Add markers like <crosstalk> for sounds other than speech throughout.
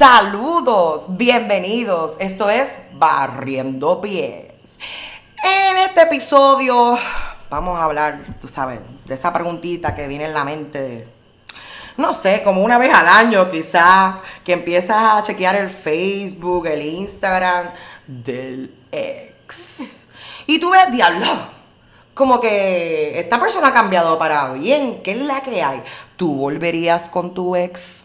Saludos, bienvenidos. Esto es Barriendo Pies. En este episodio vamos a hablar, tú sabes, de esa preguntita que viene en la mente. No sé, como una vez al año quizás, que empiezas a chequear el Facebook, el Instagram del ex. Y tú ves, diablo, como que esta persona ha cambiado para bien. ¿Qué es la que hay? ¿Tú volverías con tu ex?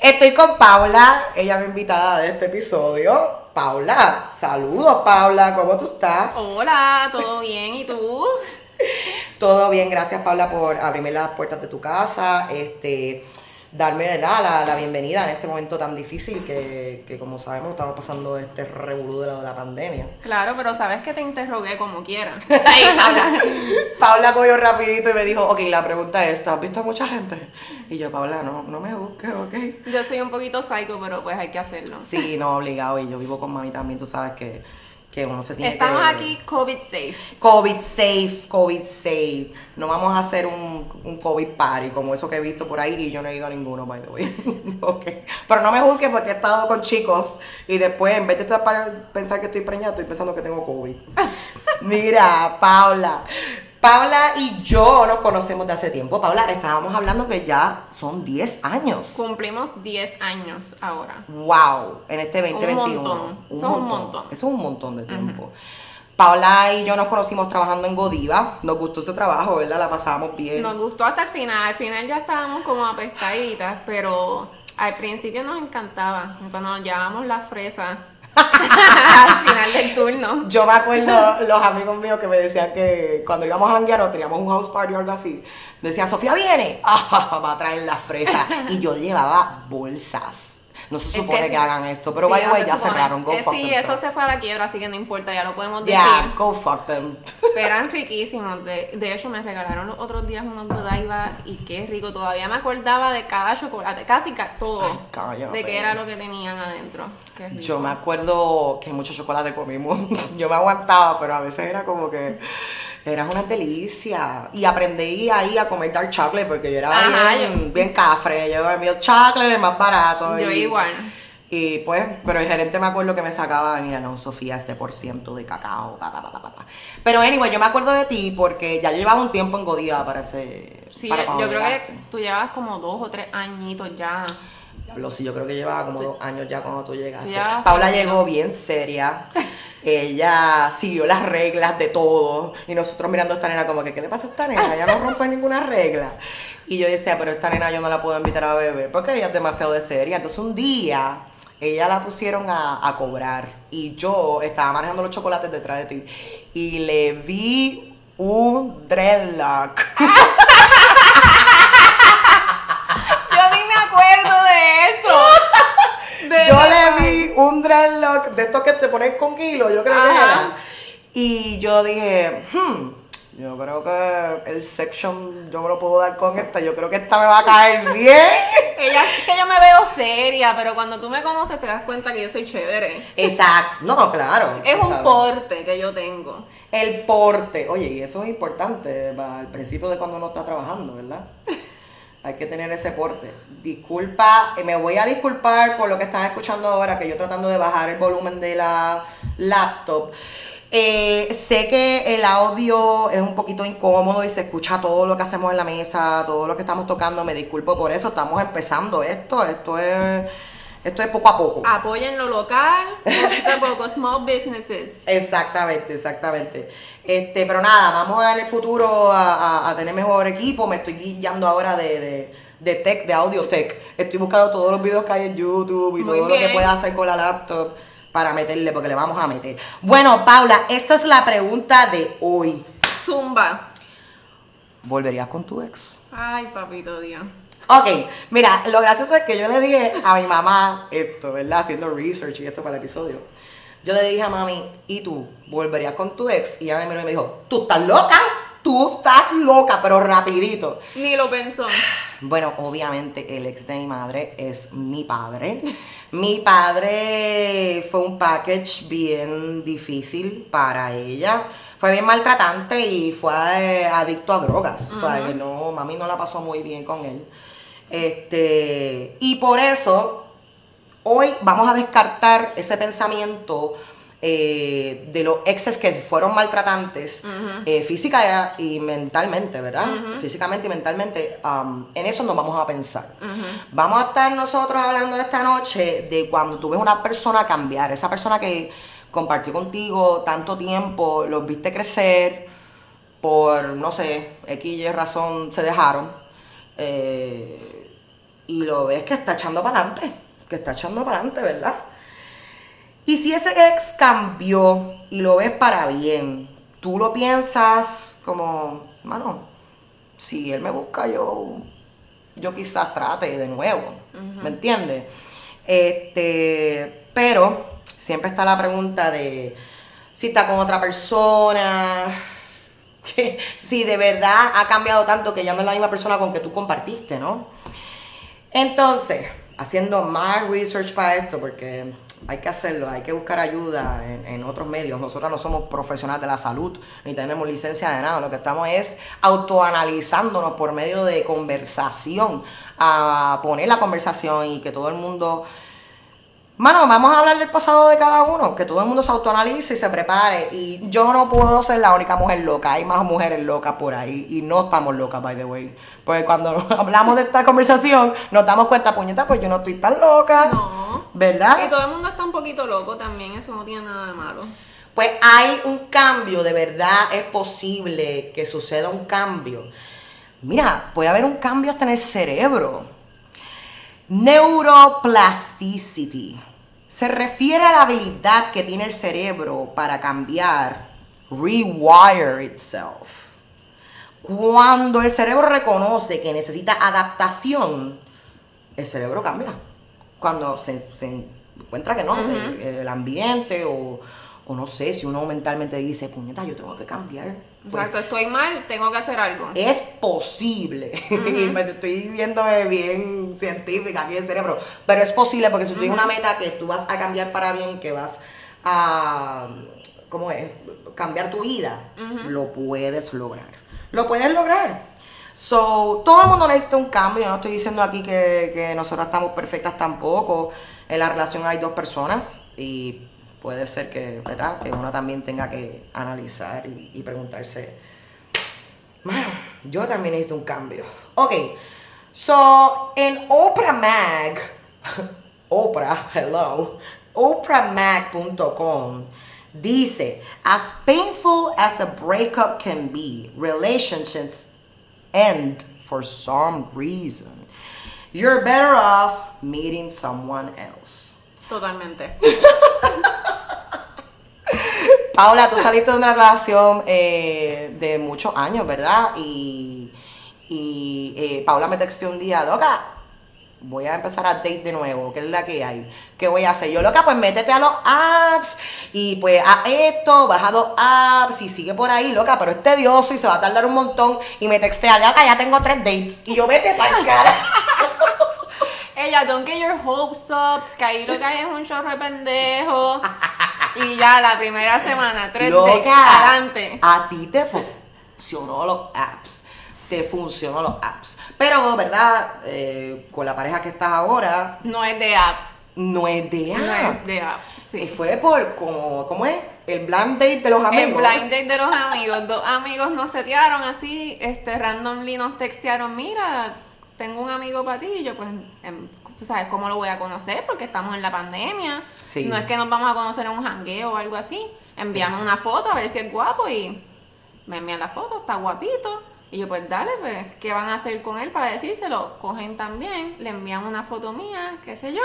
Estoy con Paula, ella es mi invitada de este episodio. Paula, saludos Paula, ¿cómo tú estás? Hola, ¿todo bien? ¿Y tú? <laughs> Todo bien, gracias Paula por abrirme las puertas de tu casa. Este, darme la, la, bienvenida en este momento tan difícil que, que como sabemos estamos pasando este revolú de la, pandemia. Claro, pero sabes que te interrogué como quiera. <laughs> Paula, Paula cogió rapidito y me dijo, ok, la pregunta es, ¿has visto a mucha gente? Y yo, Paula, no, no me busques, ok. Yo soy un poquito psycho, pero pues hay que hacerlo. Sí, no, obligado, y yo vivo con mami también, tú sabes que que uno se tiene Estamos aquí COVID safe. COVID safe, COVID safe. No vamos a hacer un, un, COVID party como eso que he visto por ahí y yo no he ido a ninguno, by the way. <laughs> okay. Pero no me juzgues porque he estado con chicos y después en vez de pensar que estoy preñada, estoy pensando que tengo COVID. <laughs> Mira, Paula, Paula y yo nos conocemos de hace tiempo. Paula, estábamos hablando que ya son 10 años. Cumplimos 10 años ahora. ¡Wow! En este 2021. Un montón. Un montón. un montón. Eso es un montón de tiempo. Paula y yo nos conocimos trabajando en Godiva. Nos gustó ese trabajo, ¿verdad? La pasábamos bien. Nos gustó hasta el final. Al final ya estábamos como apestaditas, pero al principio nos encantaba. Cuando llevábamos las fresas al final del turno. Yo me acuerdo los amigos míos que me decían que cuando íbamos a janguear teníamos un house party o algo así, decían, Sofía viene, <laughs> va a traer la fresa. Y yo llevaba bolsas no se supone que, hagan esto, pero vaya, ya cerraron. Go eh, fuck sí, eso se fue a la quiebra, así que no importa, ya lo podemos decir. Yeah, go fuck them. <laughs> Pero eran riquísimos. De, de hecho, me regalaron los otros días unos Godiva y qué rico. Todavía me acordaba de cada chocolate, casi todo. de qué era lo que tenían adentro. Yo me acuerdo que mucho chocolate comimos. <laughs> Yo me aguantaba, pero a veces era como que era una delicia. Y aprendí ahí a comer dark chocolate porque yo era bien, bien cafre. Yo el chocolate más barato. Yo igual. Y pues, pero el gerente me acuerdo que me sacaba, mira, no, Sofía, este por ciento de cacao, pa, pa, pa, pa, Pero anyway, yo me acuerdo de ti porque ya llevaba un tiempo en Godía para ese. Sí, yo creo que tú llevas como dos o tres añitos ya. Diablo, sí, yo creo que llevaba como dos años ya cuando tú llegaste. Paula llegó bien seria. <laughs> ella siguió las reglas de todo. Y nosotros mirando a esta nena como que, ¿qué le pasa a esta nena? Ella no rompe ninguna regla. Y yo decía, pero esta nena yo no la puedo invitar a beber porque ella es demasiado de seria. Entonces un día ella la pusieron a, a cobrar y yo estaba manejando los chocolates detrás de ti y le vi un dreadlock. <laughs> yo le vi un dreadlock de estos que te pones con kilo, yo creo que era. Y yo dije, hmm, yo creo que el section yo me lo puedo dar con esta. Yo creo que esta me va a caer bien. <laughs> Ella es que yo me veo seria, pero cuando tú me conoces te das cuenta que yo soy chévere. Exacto. No, claro. Es un porte que yo tengo. El porte. Oye, y eso es importante al principio de cuando uno está trabajando, ¿verdad? <laughs> Hay que tener ese porte. Disculpa, eh, me voy a disculpar por lo que están escuchando ahora, que yo tratando de bajar el volumen de la laptop. Eh, sé que el audio es un poquito incómodo y se escucha todo lo que hacemos en la mesa, todo lo que estamos tocando. Me disculpo por eso, estamos empezando esto. Esto es, esto es poco a poco. Apoyen lo local, poquito a poco, small businesses. Exactamente, exactamente. Este, pero nada, vamos en el futuro a, tener mejor equipo. Me estoy guiando ahora de, de, tech, de audio tech. Estoy buscando todos los videos que hay en YouTube y todo lo que pueda hacer con la laptop para meterle, porque le vamos a meter. Bueno, Paula, esta es la pregunta de hoy. Zumba. ¿Volverías con tu ex? Ay, papito Dios. Ok, mira, lo gracioso es que yo le dije a mi mamá esto, ¿verdad? Haciendo research y esto para el episodio yo le dije a mami, ¿y tú volverías con tu ex? Y ella me miró y me dijo, ¿tú estás loca? Tú estás loca, pero rapidito. Ni lo pensó. Bueno, obviamente el ex de mi madre es mi padre. Mi padre fue un package bien difícil para ella. Fue bien maltratante y fue eh, adicto a drogas. O sea, que no, mami no la pasó muy bien con él. Este, y por eso hoy vamos a descartar ese pensamiento eh, de los exes que fueron maltratantes eh, física y mentalmente, ¿verdad? Físicamente y mentalmente, um, en eso nos vamos a pensar. Vamos a estar nosotros hablando esta noche de cuando tú ves una persona cambiar, esa persona que compartió contigo tanto tiempo, los viste crecer, por, no sé, X y razón se dejaron, eh, y lo ves que está echando para adelante, que está echando para adelante, ¿verdad? Y si ese ex cambió y lo ves para bien, tú lo piensas como, mano, si él me busca, yo, yo quizás trate de nuevo. ¿Me entiendes? Este, pero siempre está la pregunta de si está con otra persona, <laughs> que si de verdad ha cambiado tanto que ya no es la misma persona con que tú compartiste, ¿no? Entonces, haciendo más research para esto, porque hay que hacerlo, hay que buscar ayuda en, otros medios. Nosotros no somos profesionales de la salud, ni tenemos licencia de nada. Lo que estamos es autoanalizándonos por medio de conversación, a poner la conversación y que todo el mundo Mano, vamos a hablar del pasado de cada uno, que todo el mundo se autoanalice y se prepare. Y yo no puedo ser la única mujer loca, hay más mujeres locas por ahí y no estamos locas, by the way. Porque cuando <laughs> hablamos de esta conversación nos damos cuenta, puñeta, pues yo no estoy tan loca. No. ¿Verdad? Y todo el mundo está un poquito loco también, eso no tiene nada de malo. Pues hay un cambio, de verdad es posible que suceda un cambio. Mira, puede haber un cambio hasta en el cerebro. Neuroplasticity se refiere a la habilidad que tiene el cerebro para cambiar, rewire itself. Cuando el cerebro reconoce que necesita adaptación, el cerebro cambia. Cuando se, encuentra que no, el ambiente o, o no sé, si uno mentalmente dice, puñeta, yo tengo que cambiar. Pues, estoy mal, tengo que hacer algo. Es posible, <laughs> y me estoy viendo bien científica aquí el cerebro, pero es posible porque si tú tienes una meta que tú vas a cambiar para bien, que vas a, ¿cómo es? Cambiar tu vida, lo puedes lograr. Lo puedes lograr. So, todo el mundo necesita un cambio. Yo no estoy diciendo aquí que, que nosotros estamos perfectas tampoco. En la relación hay dos personas y puede ser que, ¿verdad? Que uno también tenga que analizar y, preguntarse, bueno, yo también necesito un cambio. Ok, so en Oprah Mag, <laughs> Oprah, hello, oprahmag.com dice, as painful as a breakup can be, relationships end for some reason. You're better off meeting someone else. Totalmente. <laughs> Paula, tú saliste de una relación eh, de muchos años, ¿verdad? Y, y eh, Paula me textó un día, loca, voy a empezar a date de nuevo, ¿qué es la que hay? ¿Qué voy a hacer? Yo, loca, pues métete a los apps y pues a esto, baja dos apps y sigue por ahí, loca, pero es tedioso y se va a tardar un montón. Y me textea, loca, ya tengo tres dates. Y yo, vete para <laughs> el cara. Ella, don't get your hopes up, que ahí lo que hay es un chorro de pendejo. Y ya la primera semana, tres Loca, adelante. A ti te funcionó los apps. Te funcionó los apps. Pero, ¿verdad? Eh, con la pareja que estás ahora. No es de app. No es de app. No es de app. Sí. fue por, como, ¿cómo es? El blind date de los amigos. El blind date de los amigos. Dos amigos nos setearon así, este, randomly nos textearon, mira, tengo un amigo para ti. Y yo, pues, em, tú sabes cómo lo voy a conocer porque estamos en la pandemia. No es que nos vamos a conocer en un jangueo o algo así. Enviamos una foto a ver si es guapo y me envían la foto, está guapito. Y yo, pues dale, pues, ¿qué van a hacer con él para decírselo? Cogen también, le envían una foto mía, qué sé yo,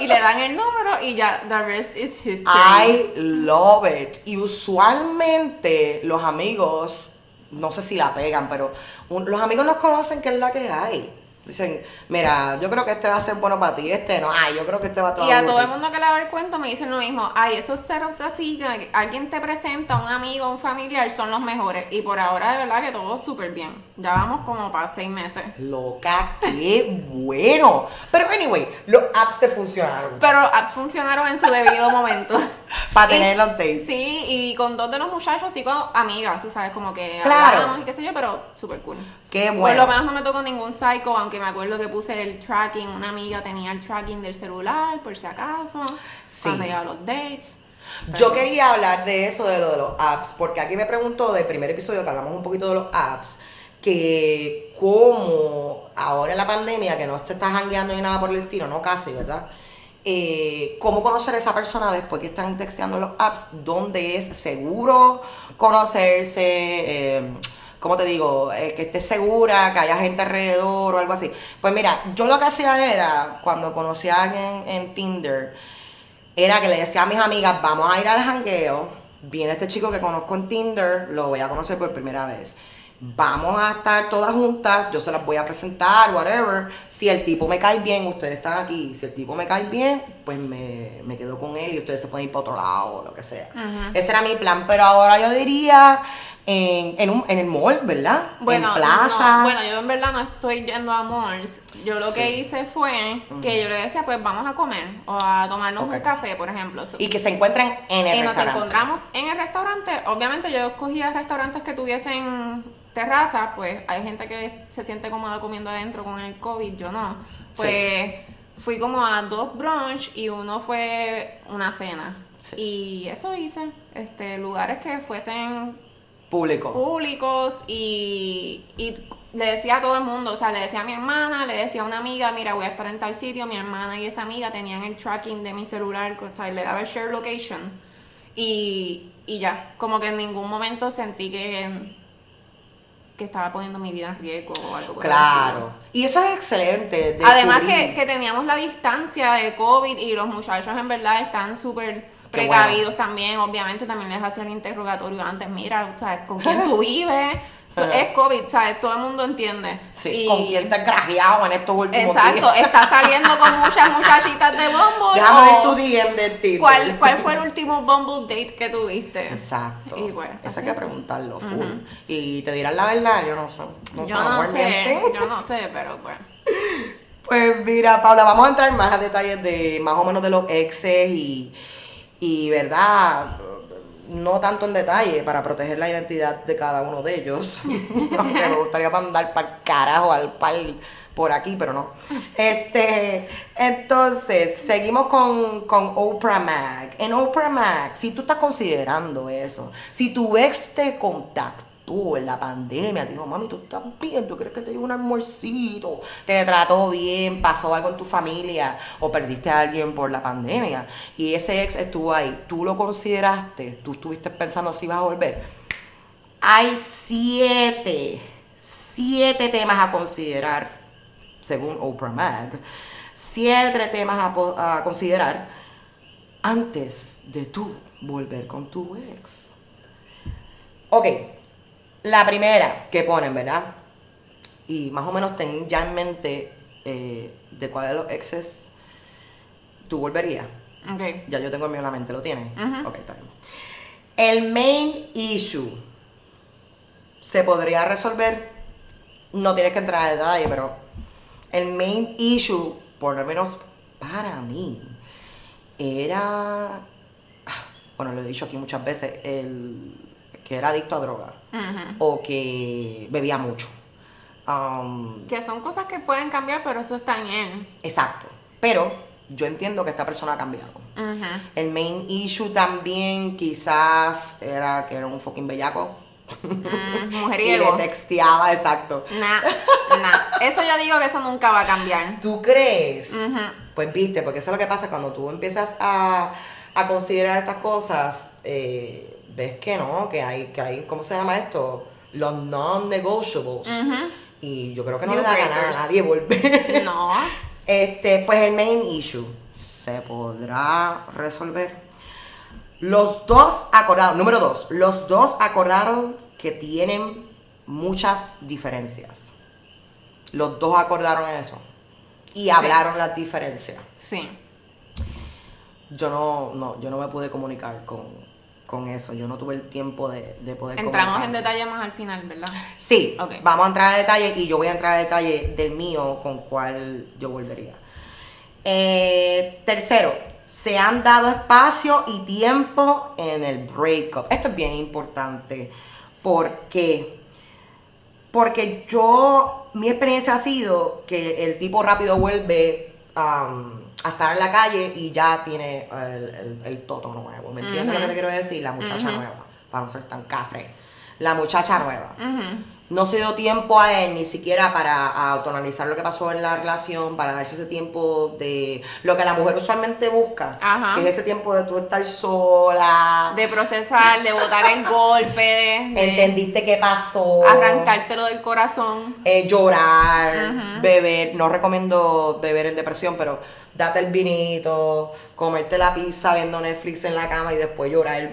y le dan el número y ya, the rest is history. I love it. Y usualmente los amigos, no sé si la pegan, pero los amigos nos conocen que es la que hay. Dicen, mira, yo creo que este va a ser bueno para ti, este no, ay, yo creo que este va a Y a todo el mundo que le da el cuento me dicen lo mismo, ay, esos setups así, que alguien te presenta, un amigo, un familiar, son los mejores. Y por ahora de verdad que todo súper bien. Ya vamos como para seis meses. Loca, qué bueno. Pero anyway, los apps te funcionaron. Pero los apps funcionaron en su debido momento. <laughs> para tener los dates. Sí, y con dos de los muchachos, con amigas, tú sabes, como que claro. y qué sé yo, pero súper cool. Qué Por bueno. lo menos no me tocó ningún psycho, aunque me acuerdo que puse el tracking, una amiga tenía el tracking del celular, por si acaso, Sí. cuando iba a los dates. Yo quería hablar de eso, de lo de los apps, porque aquí me preguntó del primer episodio que hablamos un poquito de los apps, que cómo ahora en la pandemia, que no te estás jangueando ni nada por el estilo, no casi, ¿verdad? Eh, cómo conocer a esa persona después que están texteando los apps, dónde es seguro conocerse, eh, ¿cómo te digo? Eh, que estés segura, que haya gente alrededor o algo así. Pues mira, yo lo que hacía era, cuando conocí a alguien en Tinder, era que le decía a mis amigas, vamos a ir al jangueo, viene este chico que conozco en Tinder, lo voy a conocer por primera vez. Vamos a estar todas juntas, yo se las voy a presentar, whatever. Si el tipo me cae bien, ustedes están aquí. Si el tipo me cae bien, pues me, me quedo con él y ustedes se pueden ir para otro lado o lo que sea. Ese era mi plan, pero ahora yo diría en, en, un, en el mall, ¿verdad? Bueno, en plaza. no, bueno, yo en verdad no estoy yendo a malls. Yo lo que hice fue que yo le decía, pues vamos a comer o a tomarnos un café, por ejemplo. Y que se encuentren en el y nos restaurante. encontramos en el restaurante. Obviamente yo escogía restaurantes que tuviesen terraza, pues hay gente que se siente cómoda comiendo adentro con el COVID, yo no. Pues fui como a dos brunch y uno fue una cena. Sí. Y eso hice, este, lugares que fuesen Público. públicos y, y le decía a todo el mundo, o sea, le decía a mi hermana, le decía a una amiga, mira, voy a estar en tal sitio, mi hermana y esa amiga tenían el tracking de mi celular, o sea, le daba el share location y, y ya, como que en ningún momento sentí que, que estaba poniendo mi vida en riesgo o algo. Claro. Y eso es excelente. Además que, que teníamos la distancia de COVID y los muchachos en verdad están súper Precavidos también, obviamente también les hacían interrogatorio antes, mira, ¿sabes? ¿Con quién tú vives? So, es COVID, ¿sabes? Todo el mundo entiende. Sí, Y- con quién te has grajeado en estos últimos Exacto, días. está saliendo con <laughs> muchas muchachitas de Bumble. Déjame ver tu DM de Tinder. ¿Cuál, ¿Cuál fue el último Bumble date que tuviste? Exacto. Y bueno, Eso hay que preguntarlo full. Y te dirán la verdad, yo no sé. No yo no sé, yo no sé, pero bueno. <laughs> Pues mira, Paula, vamos a entrar más a detalles de más o menos de los exes y, y verdad, no tanto en detalle para proteger la identidad de cada uno de ellos. <laughs> Aunque me gustaría mandar para carajo al pal por aquí, pero no. Este, entonces, seguimos con, con Oprah Mac. En Oprah Mac, si tú estás considerando eso, si tu ex te contactó en la pandemia, te dijo, mami, tú estás bien, tú crees que te dio un almuercito, te trató bien, pasó algo en tu familia o perdiste a alguien por la pandemia y ese ex estuvo ahí, tú lo consideraste, tú estuviste pensando si ibas a volver. Hay siete, siete temas a considerar, según Oprah Mag, siete temas a, a considerar antes de tú volver con tu ex. Ok, la primera que ponen, ¿verdad? Y más o menos ten ya en mente eh, de cuál de los exes tú volverías. Ok. Ya yo tengo el mío en la mente, ¿lo tienes? Ujú. Ok, está bien. El main issue se podría resolver, no tienes que entrar a detalle, pero el main issue, por lo menos para mí, era, ah, bueno, lo he dicho aquí muchas veces, el que era adicto a droga O que bebía mucho. Um, Que son cosas que pueden cambiar, pero eso está en él. exacto, pero yo entiendo que esta persona ha cambiado. El main issue también quizás era que era un fucking bellaco. Mm, <laughs> y le mujeriego. texteaba, exacto. Nah, nah. Eso yo digo que eso nunca va a cambiar. ¿Tú crees? Pues viste, porque eso es lo que pasa cuando tú empiezas a, a considerar estas cosas, eh, ves que no, que hay, que hay, ¿cómo se llama esto? Los non-negotiables. Y yo creo que no le da ganas breakers. a nadie volver. No. <laughs> Este, pues el main issue se podrá resolver. Los dos acordaron, número dos, los dos acordaron que tienen muchas diferencias. Los dos acordaron eso. Y hablaron las diferencias. Sí. Yo no, no, yo no me pude comunicar con, con eso. Yo no tuve el tiempo de, de poder Entramos en detalle más al final, ¿verdad? Sí, vamos a entrar a detalle y yo voy a entrar a detalle del mío con cuál yo volvería. Eh, tercero, se han dado espacio y tiempo en el breakup. Esto es bien importante. ¿Por qué? Porque yo, mi experiencia ha sido que el tipo rápido vuelve am, a estar en la calle y ya tiene el, el- el toto nuevo. ¿Me entiendes lo que te quiero decir? La muchacha nueva, para no ser tan cafre. La muchacha nueva. No se dio tiempo a él ni siquiera para autoanalizar lo que pasó en la relación, para darse ese tiempo de lo que la mujer usualmente busca, Ajá. que es ese tiempo de tú estar sola, De procesar, de botar el golpe, de, de entendiste qué pasó, arrancártelo del corazón. eh, llorar, beber, no recomiendo beber en depresión, pero date el vinito, comerte la pizza viendo Netflix en la cama y después llorar,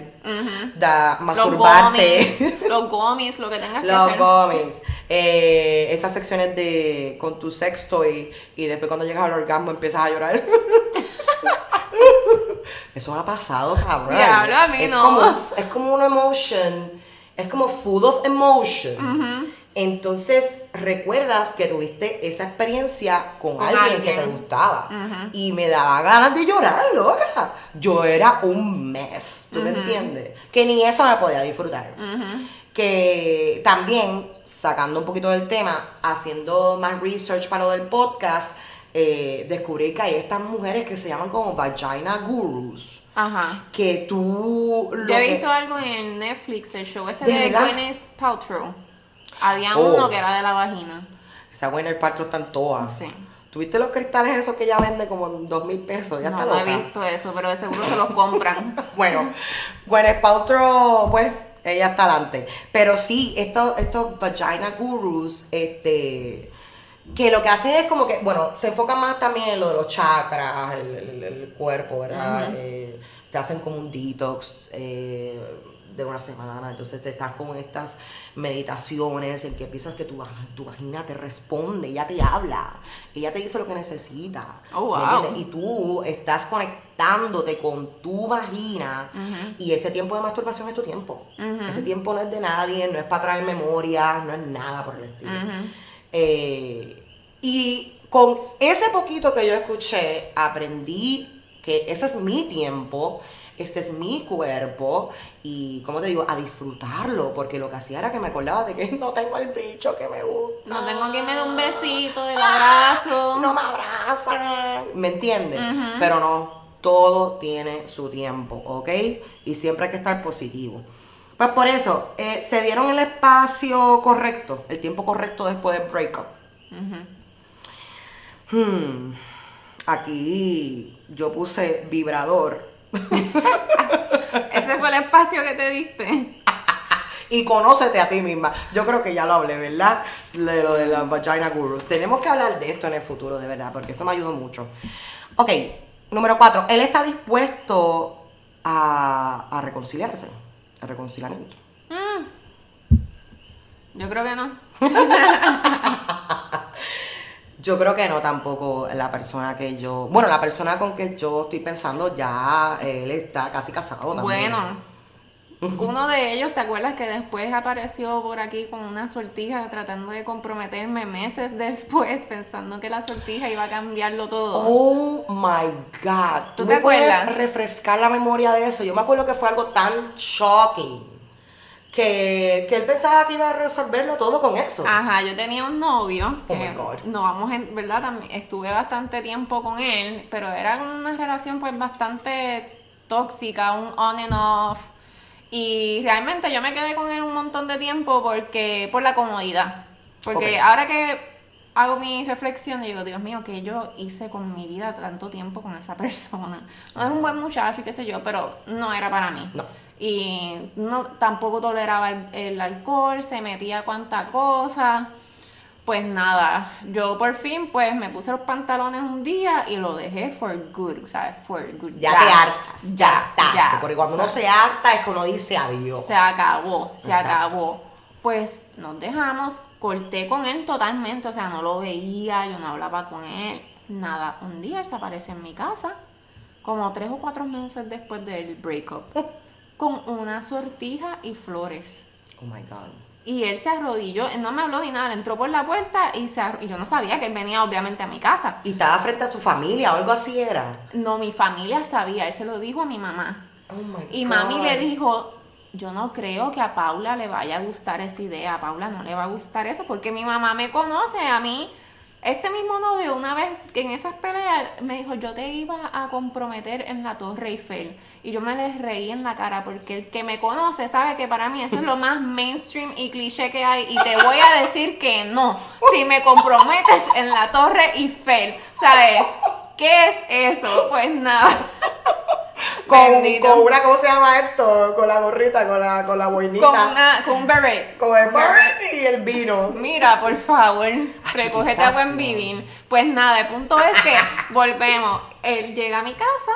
da, Los masturbarte. los <laughs> gomis, lo que tengas que Los hacer. gomis, eh, esas secciones de con tu sexto y, y después cuando llegas al orgasmo empiezas a llorar. <laughs> Eso ha pasado, cabrón. Diablo, a mí es no. Como, es como una emotion, es como full of emotion. Entonces recuerdas que tuviste esa experiencia con, Con alguien, alguien. que te gustaba y me daba ganas de llorar, loca. Yo era un mes, ¿tú me entiendes? Que ni eso me podía disfrutar que también, sacando un poquito del tema, haciendo más research para lo del podcast, eh, descubrí que hay estas mujeres que se llaman como vagina gurus. Ajá. Que tú... Yo he que- visto algo en Netflix, el show este ¿De de? Gwyneth Paltrow. Había Oh. uno que era de la vagina. Esa Winner Paltrow están todas. Sí. ¿Tuviste los cristales esos que ella vende como en dos mil pesos? Ya no, está no he loca. visto eso, pero de seguro se los <laughs> compran. Bueno, Gwyneth Paltrow, pues, ella está adelante. Pero sí, estos, estos vagina gurus, este, que lo que hacen es como que, bueno, se enfocan más también en lo de los chakras, el, el- el cuerpo, ¿verdad? Eh, te hacen como un detox eh, de una semana, entonces estás con estas meditaciones en que piensas que tu, tu vagina te responde, ella te habla, ella te dice lo que necesita. Oh, ¿me wow. Y tú estás conectándote con tu vagina y ese tiempo de masturbación es tu tiempo. Ese tiempo no es de nadie, no es para traer memorias, no es nada por el estilo. Eh, y con ese poquito que yo escuché, aprendí que ese es mi tiempo, este es mi cuerpo y, como te digo, a disfrutarlo, porque lo que hacía era que me acordaba de que <laughs> no tengo el bicho que me gusta. No tengo quien me dé un besito, el abrazo. No me abrazan. ¿Me entiendes? Pero no, todo tiene su tiempo, ¿ok? Y siempre hay que estar positivo. Pues por eso, eh, se dieron el espacio correcto, el tiempo correcto después del breakup. Hmm, Aquí yo puse vibrador <laughs> Ese fue el espacio que te diste. y conócete a ti misma. Yo creo que ya lo hablé, ¿verdad? De lo de las vagina gurus. Tenemos que hablar de esto en el futuro, de verdad, porque eso me ayudó mucho. Ok, número cuatro. Él está dispuesto a, a reconciliarse, a reconciliamiento. Yo creo que no. <laughs> Yo creo que no tampoco la persona que yo... Bueno, la persona con que yo estoy pensando ya, él está casi casado también. Bueno, uno de ellos, ¿te acuerdas que después apareció por aquí con una sortija tratando de comprometerme meses después, <laughs> pensando que la sortija iba a cambiarlo todo? Oh my God. ¿Tú, ¿Tú te puedes acuerdas? refrescar la memoria de eso? Yo me acuerdo que fue algo tan shocking que, que él pensaba que iba a resolverlo todo con eso. Ajá, yo tenía un novio. Oh my God. No vamos en, ¿verdad? También estuve bastante tiempo con él, pero era una relación pues bastante tóxica, un on and off. Y realmente yo me quedé con él un montón de tiempo porque por la comodidad. Porque Ok. ahora que hago mi reflexión, yo digo, Dios mío, que yo hice con mi vida tanto tiempo con esa persona. No es un buen muchacho y qué sé yo, pero no era para mí. No. Y no, tampoco toleraba el, el alcohol, se metía cuanta cosa. Pues nada, yo por fin pues me puse los pantalones un día y lo dejé for good, ¿sabes? For good. Ya, te hartas, ya, hartaste, ya. Porque cuando uno se harta es que uno dice adiós. se acabó, se Exacto. acabó. Pues nos dejamos, corté con él totalmente, o sea, no lo veía, yo no hablaba con él, nada. Un día él se aparece en mi casa, como tres o cuatro meses después del breakup, <laughs> con una sortija y flores. Oh my God. Y él se arrodilló, él no me habló ni nada, él entró por la puerta y, se y yo no sabía que él venía obviamente a mi casa. Y estaba frente a su familia o algo así era. No, mi familia sabía, él se lo dijo a mi mamá. Oh my Y God. mami le dijo, yo no creo que a Paula le vaya a gustar esa idea. A Paula no le va a gustar eso porque mi mamá me conoce a mí. Este mismo novio, una vez que en esas peleas, me dijo, yo te iba a comprometer en la Torre Eiffel. Y yo me les reí en la cara porque el que me conoce sabe que para mí eso es lo más mainstream y cliché que hay. Y te voy a decir que no. Si me comprometes en la Torre Eiffel, ¿sabes? ¿Qué es eso? Pues nada. Con, con una, ¿cómo se llama esto? Con la gorrita, con la, con la boinita. Con, una, con un beret. Con el beret y el vino. Mira, por favor, recógete a buen vivir. Pues nada, el punto es que volvemos. Él llega a mi casa,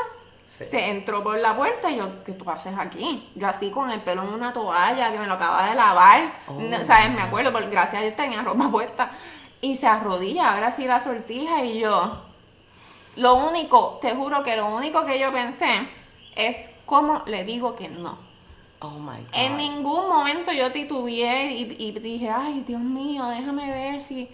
Sí. se entró por la puerta y yo, ¿qué tú haces aquí? Yo así con el pelo en una toalla que me lo acaba de lavar. Oh. No, ¿Sabes? Me acuerdo, porque gracias a Dios tenía ropa <laughs> puesta. Y se arrodilla, ahora sí la sortija y yo. Lo único, te juro que lo único que yo pensé es cómo le digo que no. Oh my God. En ningún momento yo titubeé y, y dije, ay, Dios mío, déjame ver si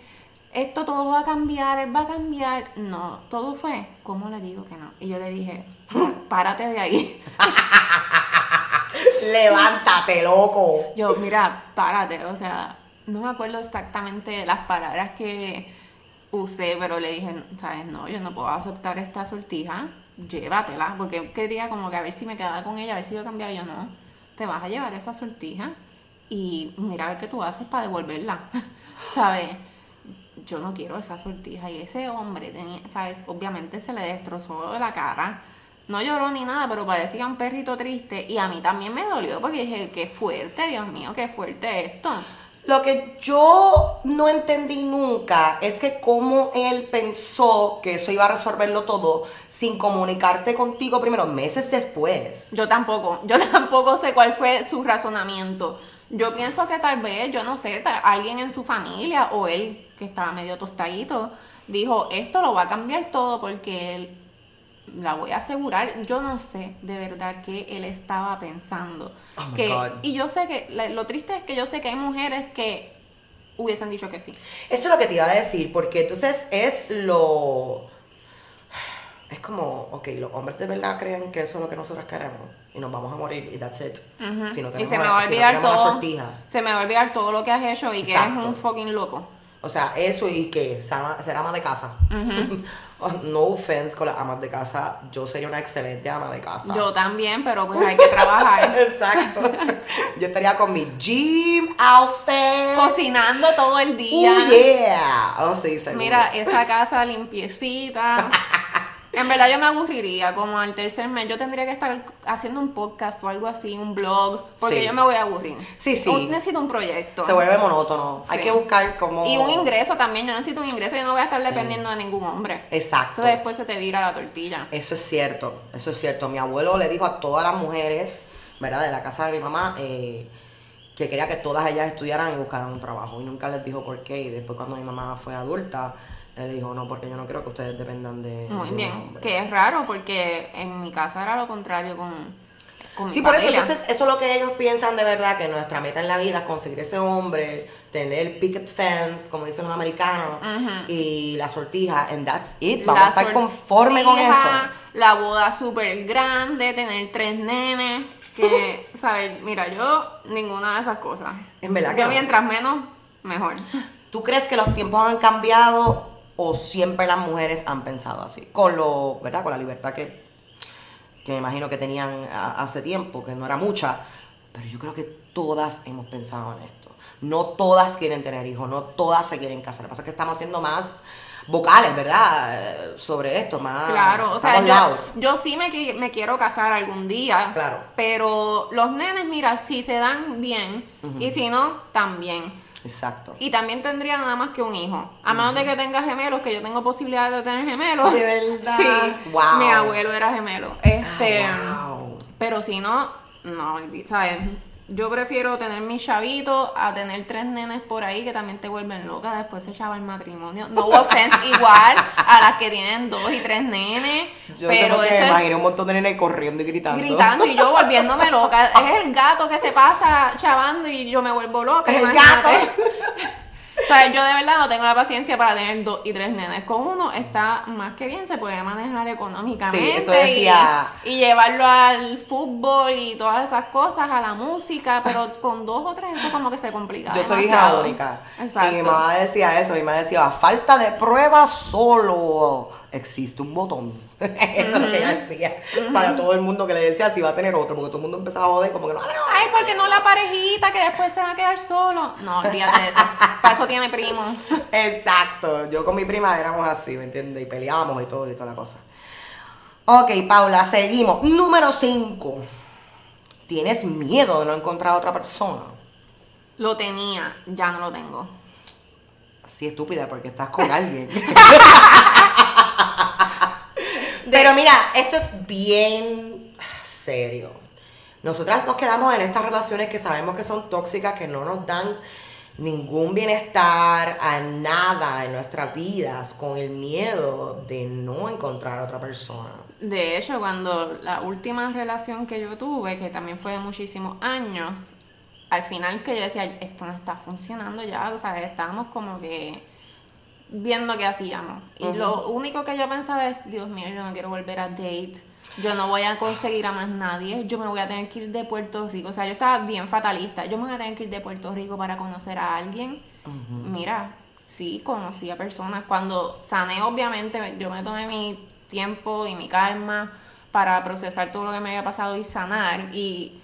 esto todo va a cambiar, él va a cambiar. No, todo fue, ¿cómo le digo que no? Y yo le dije, <gasps> párate de ahí. <laughs> Levántate, loco. Yo, mira, párate. O sea, no me acuerdo exactamente las palabras que usé, pero le dije, ¿sabes? No, yo no puedo aceptar esta sortija. Llévatela. Porque quería como que a ver si me quedaba con ella, a ver si yo cambiaba. Yo no. Te vas a llevar esa sortija y mira a ver qué tú haces para devolverla. <laughs> ¿Sabes? Yo no quiero esa sortija. Y ese hombre, tenía, ¿sabes? Obviamente se le destrozó la cara. No lloró ni nada, pero parecía un perrito triste. Y a mí también me dolió porque dije, qué fuerte, Dios mío, qué fuerte esto. Lo que yo no entendí nunca es que cómo él pensó que eso iba a resolverlo todo sin comunicarte contigo primero, meses después. Yo tampoco, yo <laughs> tampoco sé cuál fue su razonamiento. Yo pienso que tal vez, yo no sé, alguien en su familia o él, que estaba medio tostadito, dijo, esto lo va a cambiar todo porque él, la voy a asegurar. Yo no sé de verdad qué él estaba pensando. Oh que, y yo sé que, lo triste es que yo sé que hay mujeres que hubiesen dicho que sí. Eso es lo que te iba a decir, porque entonces es lo... Es como, ok, los hombres de verdad creen que eso es lo que nosotros queremos y nos vamos a morir y that's it. Ujú. Si no y se me va a si no olvidar todo. Se me va a olvidar todo lo que has hecho y que eres un fucking loco. O sea, eso y que ser ama, de casa. <laughs> no offense con las amas de casa, yo sería una excelente ama de casa. Yo también, pero pues hay que trabajar. <laughs> Exacto. Yo estaría con mi gym outfit. Cocinando todo el día. Oh yeah. Oh sí, seguro. Mira, esa casa limpiecita. <laughs> En verdad yo me aburriría, como al tercer mes yo tendría que estar haciendo un podcast o algo así, un blog, porque Sí. yo me voy a aburrir. Sí, sí. Un- necesito un proyecto. se vuelve monótono. Hay que buscar como Y un ingreso también, yo necesito un ingreso, yo no voy a estar dependiendo de ningún hombre. Exacto. Eso después se te vira la tortilla. Eso es cierto, eso es cierto. Mi abuelo le dijo a todas las mujeres, ¿verdad? De la casa de mi mamá, eh, que quería que todas ellas estudiaran y buscaran un trabajo. Y nunca les dijo por qué. Y después cuando mi mamá fue adulta, él dijo, no, porque yo no creo que ustedes dependan de... Muy de bien. hombre". Que es raro porque en mi casa era lo contrario con, con Sí, mi por eso, entonces, eso es lo que ellos piensan de verdad, que nuestra meta en la vida es conseguir ese hombre, tener picket fence, como dicen los americanos, y la sortija, and that's it. Vamos La a estar conforme con eso. sortija, La boda súper grande, tener tres nenes. Que, <laughs> ¿sabes? Mira, yo ninguna de esas cosas. En verdad que Yo no. mientras menos, mejor. ¿Tú crees que los tiempos han cambiado o siempre las mujeres han pensado así? Con lo, ¿verdad? Con la libertad que, que me imagino que tenían a- hace tiempo, que no era mucha, pero yo creo que todas hemos pensado en esto. No todas quieren tener hijos, no todas se quieren casar. Lo que pasa es que estamos haciendo más vocales, ¿verdad? Sobre esto, más... Claro, o sea, yo, yo sí me, me quiero casar algún día. Claro. Pero los nenes, mira, si se dan bien y si no, también. Exacto. Y también tendría nada más que un hijo. A menos de que tenga gemelos, que yo tengo posibilidad de tener gemelos. ¿De verdad? Sí. Wow. Mi abuelo era gemelo. Este. Ah, wow. Pero si no, no, ¿sabes? Yo prefiero tener mi chavito a tener tres nenes por ahí que también te vuelven loca después se echaba el matrimonio. No offense <laughs> igual a las que tienen dos y tres nenes. Yo pero me es imaginé un montón de nenes corriendo y gritando. gritando y yo <laughs> volviéndome loca. Es el gato que se pasa chavando y yo me vuelvo loca. El imagínate. <laughs> gato. sea, yo de verdad no tengo la paciencia para tener dos y tres nenes. Con uno está más que bien, se puede manejar económicamente. Sí, eso decía- Y, y llevarlo al fútbol y todas esas cosas, a la música, pero con dos o tres eso como que se complica. Yo soy hija única. Exacto. Y mi mamá decía eso, mi mamá decía, a falta de pruebas solo existe un botón. <laughs> eso es lo que ella decía. Para todo el mundo que le decía si iba a tener otro, porque todo el mundo empezaba a joder, como que no. Ay, porque no la parejita que después se va a quedar solo. No, olvídate de eso. <laughs> Para eso tiene primo. Exacto, yo con mi prima éramos así, ¿me entiendes? Y peleábamos y todo y toda la cosa. Ok, Paula, seguimos. Número 5. ¿Tienes miedo de no encontrar a otra persona? Lo tenía, ya no lo tengo. Sí, estúpida, porque estás con <laughs> alguien. Pero mira, esto es bien serio. Nosotras nos quedamos en estas relaciones que sabemos que son tóxicas, que no nos dan ningún bienestar a nada en nuestras vidas, con el miedo de no encontrar a otra persona. De hecho, cuando la última relación que yo tuve, que también fue de muchísimos años, al final que yo decía, esto no está funcionando ya, o sea, estábamos como que viendo qué hacíamos. Y lo único que yo pensaba es, Dios mío, yo no quiero volver a date, yo no voy a conseguir a más nadie, yo me voy a tener que ir de Puerto Rico. O sea, yo estaba bien fatalista, yo me voy a tener que ir de Puerto Rico para conocer a alguien. Mira, sí, conocí a personas. Cuando sané, obviamente, yo me tomé mi tiempo y mi calma para procesar todo lo que me había pasado y sanar. Y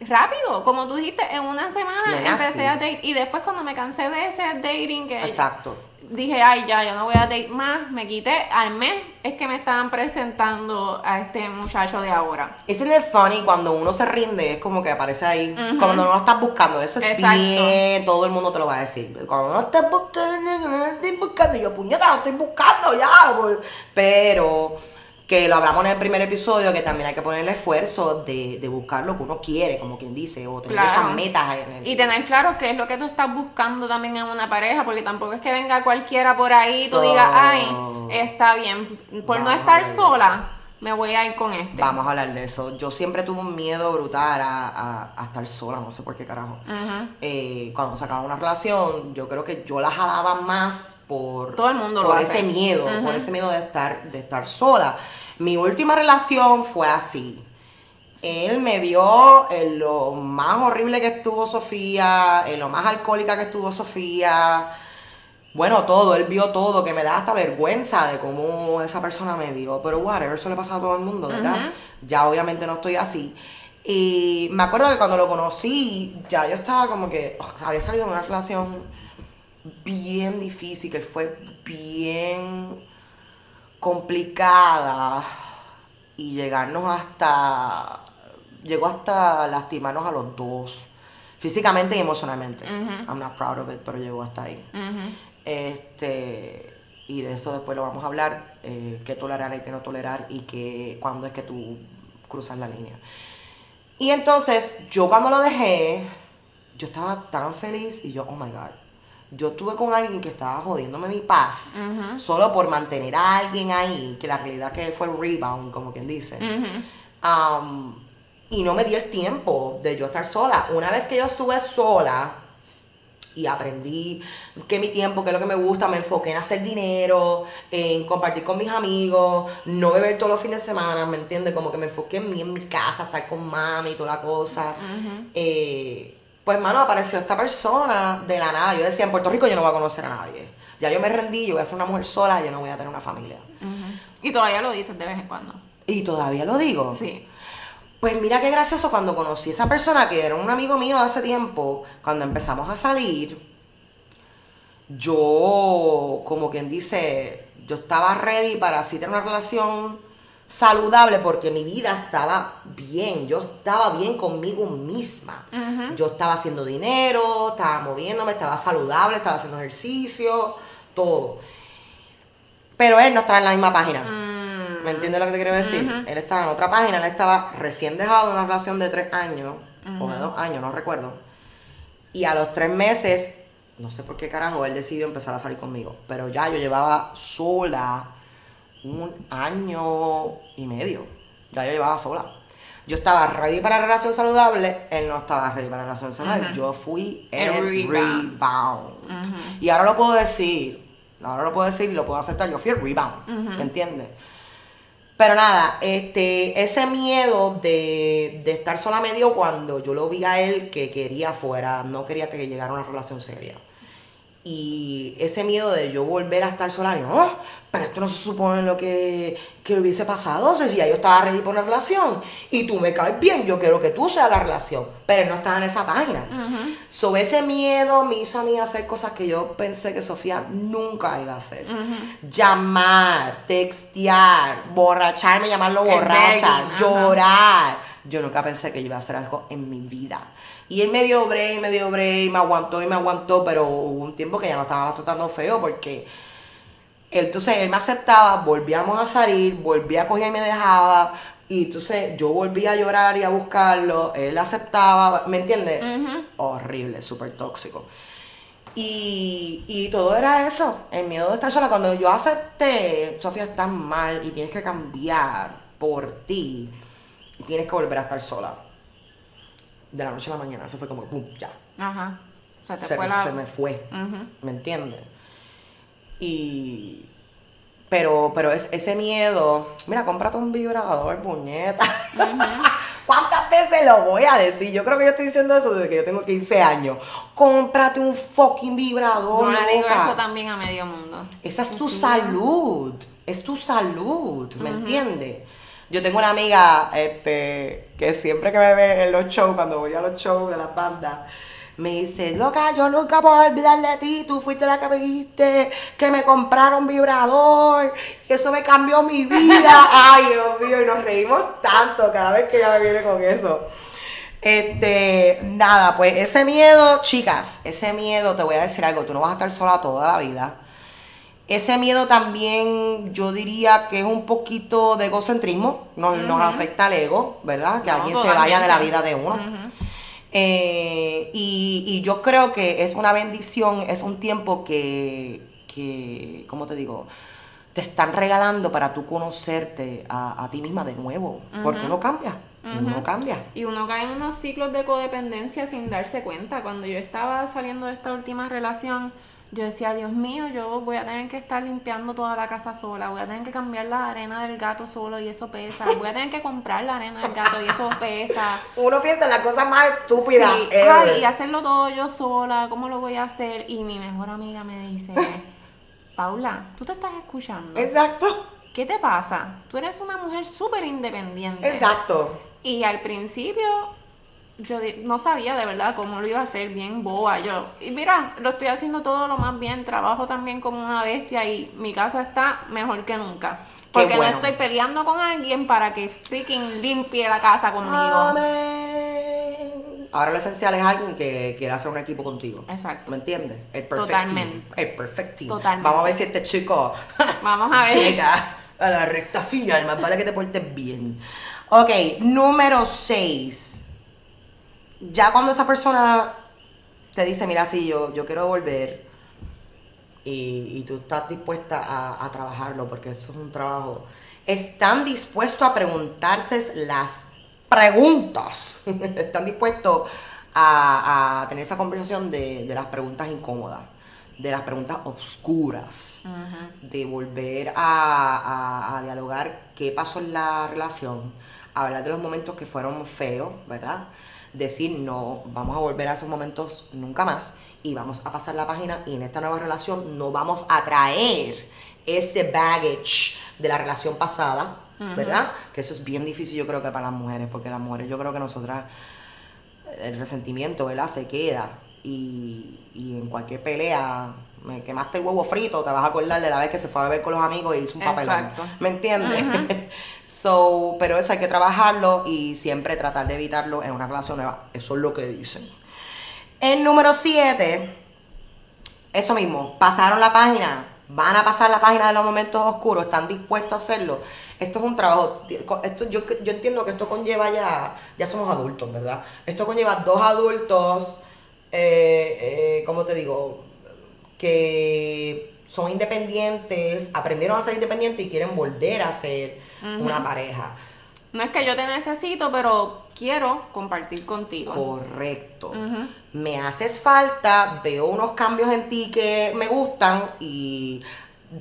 rápido, como tú dijiste, en una semana empecé a date. Y después cuando me cansé de ese dating que Exacto. Dije, ay, ya, yo no voy a date más, me quité. Al mes es que me estaban presentando a este muchacho de ahora. Isn't it funny cuando uno se rinde? Es como que aparece ahí. Cuando no lo estás buscando, eso es Exacto. bien. Todo el mundo te lo va a decir. Cuando no estás buscando, no lo estoy buscando. Y yo, puñeta, lo estoy buscando ya. pues. Pero que lo hablamos en el primer episodio, que también hay que poner el esfuerzo de, de buscar lo que uno quiere, como quien dice, o tener Claro. esas metas en el. Y tener claro qué es lo que tú estás buscando también en una pareja, porque tampoco es que venga cualquiera por ahí y tú So- digas, ay, está bien, por no Vamos estar sola, me voy a ir con este. Vamos a hablar de eso. Yo siempre tuve un miedo brutal a, a- a estar sola, no sé por qué carajo. Eh, cuando se acababa una relación, yo creo que yo la jalaba más por, Todo el mundo lo por hace. ese miedo, por ese miedo de estar, de estar sola. Mi última relación fue así. Él me vio en lo más horrible que estuvo Sofía, en lo más alcohólica que estuvo Sofía. Bueno, todo, él vio todo, que me da hasta vergüenza de cómo esa persona me vio. Pero whatever, eso le pasa a todo el mundo, ¿verdad? Ya obviamente no estoy así. Y me acuerdo que cuando lo conocí, ya yo estaba como que oh, había salido de una relación bien difícil, que fue bien complicada y llegarnos hasta llegó hasta lastimarnos a los dos físicamente y emocionalmente. I'm not proud of it pero llegó hasta ahí. Este y de eso después lo vamos a hablar eh, qué tolerar y qué no tolerar y que cuándo es que tú cruzas la línea. Y entonces yo cuando lo dejé yo estaba tan feliz y yo oh my god yo estuve con alguien que estaba jodiéndome mi paz solo por mantener a alguien ahí, que la realidad que fue el rebound, como quien dice. Um, y no me di el tiempo de yo estar sola. Una vez que yo estuve sola y aprendí que mi tiempo, que es lo que me gusta, me enfoqué en hacer dinero, en compartir con mis amigos, no beber todos los fines de semana, ¿me entiendes? Como que me enfoqué en mí, en mi casa, estar con mami y toda la cosa. Eh, pues, mano, apareció esta persona de la nada. Yo decía, en Puerto Rico yo no voy a conocer a nadie. Ya yo me rendí, yo voy a ser una mujer sola, yo no voy a tener una familia. Y todavía lo dices de vez en cuando. Y todavía lo digo. Sí. Pues mira qué gracioso cuando conocí a esa persona que era un amigo mío hace tiempo, cuando empezamos a salir, yo, como quien dice, yo estaba ready para así tener una relación saludable porque mi vida estaba bien, yo estaba bien conmigo misma. Yo estaba haciendo dinero, estaba moviéndome, estaba saludable, estaba haciendo ejercicio, todo. Pero él no estaba en la misma página. Mm. ¿Me entiendes lo que te quiero decir? Él estaba en otra página, él estaba recién dejado de una relación de tres años, o de dos años, no recuerdo. Y a los tres meses, no sé por qué carajo, él decidió empezar a salir conmigo. Pero ya yo llevaba sola un año y medio. Ya yo llevaba sola. Yo estaba ready para la relación saludable, él no estaba ready para la relación saludable. Yo fui el, El rebound. rebound. Y ahora lo puedo decir, ahora lo puedo decir y lo puedo aceptar. Yo fui el rebound, ¿me entiendes? Pero nada, este, ese miedo de, de estar sola me dio cuando yo lo vi a él que quería fuera, no quería que llegara a una relación seria. Y ese miedo de yo volver a estar sola, no, pero esto no se supone lo que, que hubiese pasado. O sea, si ya yo estaba ready para una relación y tú me caes bien, yo quiero que tú seas la relación. Pero no estaba en esa página. Sobre ese miedo me hizo a mí hacer cosas que yo pensé que Sofía nunca iba a hacer. Llamar, textear, borracharme, llamarlo borracha, llorar. Yo nunca pensé que yo iba a hacer algo en mi vida. Y él me dio break, me dio break, me aguantó y me aguantó, pero hubo un tiempo que ya no estaba tratando feo porque él, entonces él me aceptaba, volvíamos a salir, volvía a coger y me dejaba. Y entonces yo volvía a llorar y a buscarlo, él aceptaba, ¿me entiendes? Horrible, súper tóxico. Y, y todo era eso, el miedo de estar sola. Cuando yo acepté, Sofía, estás mal y tienes que cambiar por ti y tienes que volver a estar sola. De la noche a la mañana, eso fue como, pum, ya. Ajá. O sea, te Se, fue me- la... se me fue. ¿Me entiendes? Y. Pero, pero es, ese miedo. Mira, cómprate un vibrador, puñeta. <laughs> ¿Cuántas veces lo voy a decir? Yo creo que yo estoy diciendo eso desde que yo tengo 15 años. Cómprate un fucking vibrador. Yo le digo loca. eso también a medio mundo. Esa es tu Sí. salud. Es tu salud, ¿me entiendes? Yo tengo una amiga este, que siempre que me ve en los shows, cuando voy a los shows de las bandas, me dice, loca, yo nunca puedo olvidar de ti, tú fuiste la que me dijiste que me compraron vibrador, y eso me cambió mi vida. <laughs> Ay, Dios mío, y nos reímos tanto cada vez que ella me viene con eso. Este, nada, pues ese miedo, chicas, ese miedo, te voy a decir algo, tú no vas a estar sola toda la vida. Ese miedo también yo diría que es un poquito de egocentrismo, nos, nos afecta al ego, ¿verdad? Que No, alguien se vaya de la vida de uno. Eh, y, y yo creo que es una bendición, es un tiempo que, que ¿cómo te digo? Te están regalando para tú conocerte a, a ti misma de nuevo, porque uno cambia, uno cambia. Y uno cae en unos ciclos de codependencia sin darse cuenta. Cuando yo estaba saliendo de esta última relación, yo decía, Dios mío, yo voy a tener que estar limpiando toda la casa sola, voy a tener que cambiar la arena del gato solo y eso pesa, voy a tener que comprar la arena del gato y eso pesa. Uno piensa en las cosas más estúpidas Sí, ay, y hacerlo todo yo sola, ¿cómo lo voy a hacer? Y mi mejor amiga me dice, <laughs> Paula, ¿tú te estás escuchando? Exacto, ¿Qué te pasa? Tú eres una mujer súper independiente. exacto. Y al principio yo no sabía de verdad cómo lo iba a hacer bien boba yo. Y mira, lo estoy haciendo todo lo más bien, trabajo también como una bestia y mi casa está mejor que nunca. Porque bueno. no estoy peleando con alguien para que freaking limpie la casa conmigo. Amén. Ahora lo esencial es alguien que quiera hacer un equipo contigo. Exacto. ¿Me entiendes? El perfect Totalmente. team. El perfect team. Totalmente. Vamos a ver si este chico <laughs> Vamos a ver. llega a la recta final. Más vale que te portes bien. Ok, número 6. Ya cuando esa persona te dice, mira, sí, yo, yo quiero volver. Y, y tú estás dispuesta a, a trabajarlo, porque eso es un trabajo. Están dispuestos a preguntarse las preguntas. <laughs> Están dispuestos a, a tener esa conversación de, de las preguntas incómodas, de las preguntas oscuras, de volver a, a- a dialogar qué pasó en la relación, hablar de los momentos que fueron feos, ¿verdad? Decir, no, vamos a volver a esos momentos nunca más y vamos a pasar la página y en esta nueva relación no vamos a traer ese baggage de la relación pasada, ¿verdad? Que eso es bien difícil yo creo que para las mujeres, porque las mujeres yo creo que nosotras el resentimiento, ¿verdad? Se queda. Y, y en cualquier pelea, me quemaste el huevo frito, te vas a acordar de la vez que se fue a beber con los amigos y hizo un papelón. Exacto. ¿Me entiendes? <laughs> so, pero eso hay que trabajarlo y siempre tratar de evitarlo en una relación nueva. Eso es lo que dicen. El número 7, eso mismo, pasaron la página, van a pasar la página de los momentos oscuros, están dispuestos a hacerlo. Esto es un trabajo, esto, yo, yo entiendo que esto conlleva ya, ya somos adultos, ¿verdad? Esto conlleva dos adultos, eh, eh, ¿cómo te digo? Que son independientes, aprendieron a ser independientes y quieren volver a ser una pareja. No es que yo te necesito, pero quiero compartir contigo. Correcto. Me haces falta, veo unos cambios en ti que me gustan y,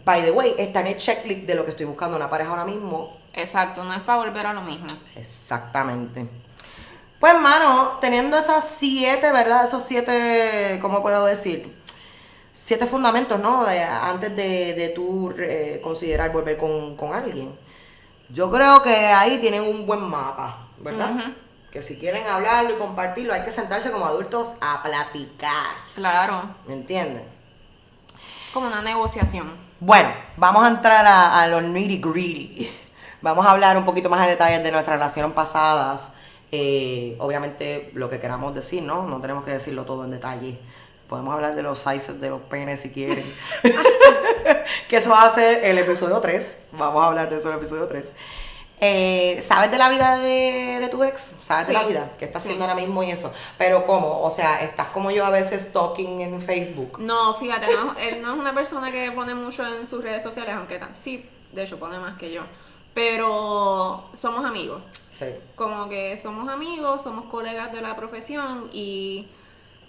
by the way, está en el checklist de lo que estoy buscando en una pareja ahora mismo. Exacto, no es para volver a lo mismo. Exactamente. Pues, mano, teniendo esas siete, ¿verdad? Esos siete, ¿cómo puedo decir? Siete fundamentos, ¿no? De- antes de, de tú eh, considerar volver con, con alguien. Yo creo que ahí tienen un buen mapa, ¿verdad? Que si quieren hablarlo y compartirlo, hay que sentarse como adultos a platicar. Claro, ¿Me entienden? como una negociación. Bueno, vamos a entrar a, a los nitty gritty. Vamos a hablar un poquito más en detalles de nuestras relaciones pasadas. Eh, obviamente lo que queramos decir, ¿no? No tenemos que decirlo todo en detalle. Podemos hablar de los sizes de los penes si quieren. <laughs> que eso va a ser el episodio 3. Vamos a hablar de eso en el episodio 3. Eh, ¿Sabes de la vida de, de tu ex? ¿Sabes de la vida? ¿Qué está sí. haciendo ahora mismo y eso? Pero ¿cómo? O sea, estás como yo a veces stalking en Facebook. No, fíjate, no, él no es una persona que pone mucho en sus redes sociales, aunque sí, de hecho pone más que yo. Pero somos amigos. Sí. Como que somos amigos, somos colegas de la profesión y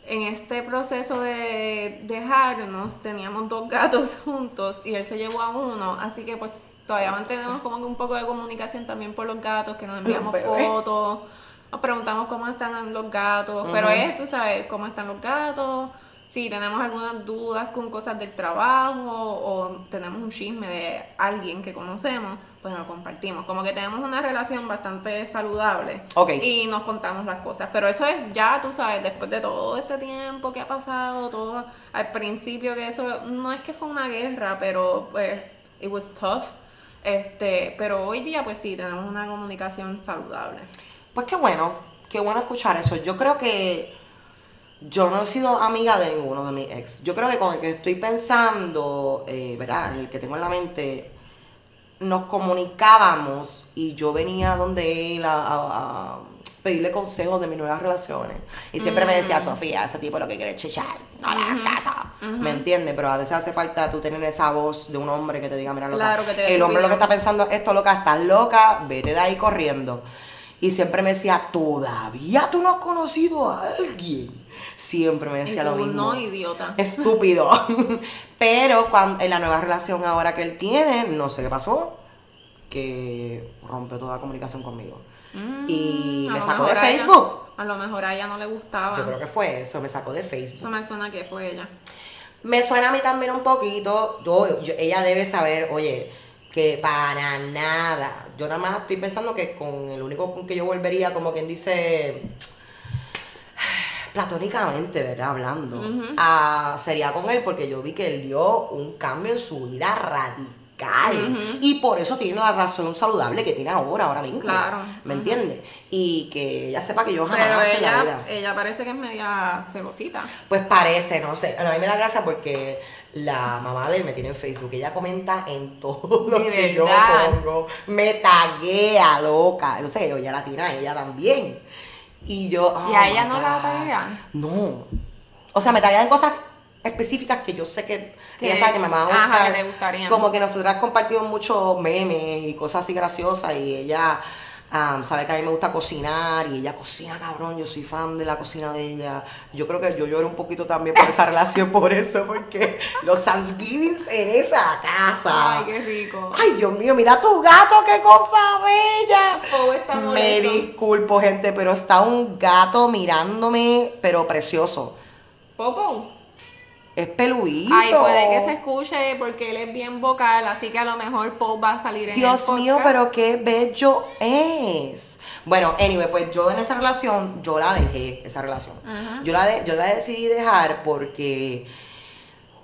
en este proceso de dejarnos teníamos dos gatos <laughs> juntos y él se llevó a uno, así que pues todavía mantenemos como que un poco de comunicación también por los gatos, que nos enviamos fotos, nos preguntamos cómo están los gatos, pero es, tú sabes, cómo están los gatos, si tenemos algunas dudas con cosas del trabajo o tenemos un chisme de alguien que conocemos, pues lo compartimos. Como que tenemos una relación bastante saludable Ok. y nos contamos las cosas. Pero eso es ya, tú sabes, después de todo este tiempo que ha pasado, todo al principio que eso no es que fue una guerra, pero pues it was tough. Este, pero hoy día pues sí, tenemos una comunicación saludable. Pues qué bueno, qué bueno escuchar eso. Yo creo que yo no he sido amiga de ninguno de mis ex. Yo creo que con el que estoy pensando, eh, ¿verdad? El que tengo en la mente, nos comunicábamos y yo venía donde él a, a- a pedirle consejos de mis nuevas relaciones. Y siempre me decía, Sofía, ese tipo lo que quiere chichar, no le hagas caso. ¿Me entiendes? Pero a veces hace falta tú tener esa voz de un hombre que te diga, mira, loca, Claro, que te dé el hombre lo que está pensando es esto, loca, estás loca, vete de ahí corriendo. Y siempre me decía, ¿todavía tú no has conocido a alguien? Siempre me decía lo mismo. no, idiota. <laughs> Estúpido. <laughs> Pero cuando, en la nueva relación ahora que él tiene, no sé qué pasó, que rompió toda comunicación conmigo. Mm, y me sacó de ella- Facebook. a lo mejor a ella no le gustaba. Yo creo que fue eso, me sacó de Eso Facebook. me suena que fue ella. Me suena a mí también un poquito, yo, yo- ella debe saber, oye, que para nada, yo nada más estoy pensando que con el único con que yo volvería, como quien dice, platónicamente, ¿verdad? Hablando, ah, sería con él porque yo vi que él dio un cambio en su vida radical. Y por eso tiene la razón saludable que tiene ahora, ahora mismo. Claro. ¿Me Ujú. entiendes? Y que ella sepa que yo jamás Pero en la vida. ella, ella parece que es media celosita. Pues parece, no sé. A mí me da gracia porque la mamá de él me tiene en Facebook. Ella comenta en <laughs> todo lo De que yo pongo. Me taguea, loca. Yo sé, ella la tiene a ella también. Y yo. ¿Y oh a ella no la God. taguea? No. O sea, me taguea en cosas específicas que yo sé que, Que- ella sabe que me van a ajá, gustar. que te gustarían. Como que nosotras compartimos muchos memes y cosas así graciosas y ella am, sabe que a mí me gusta cocinar y ella cocina cabrón, yo soy fan de la cocina de ella. Yo creo que yo lloro un poquito también por esa <laughs> relación, por eso, porque los Thanksgivings en esa casa. Ay, qué rico. Ay, Dios mío, mira tu gato, qué cosa bella. Poe está Me disculpo, gente, pero está un gato mirándome, pero precioso. Popo. Es peluito. Ay, puede que se escuche porque él es bien vocal, así que a lo mejor Poe va a salir en Dios el mío, pero qué bello es. Bueno, anyway, pues yo en esa relación, yo la dejé, esa relación. Ajá. Yo la, de- yo la decidí dejar porque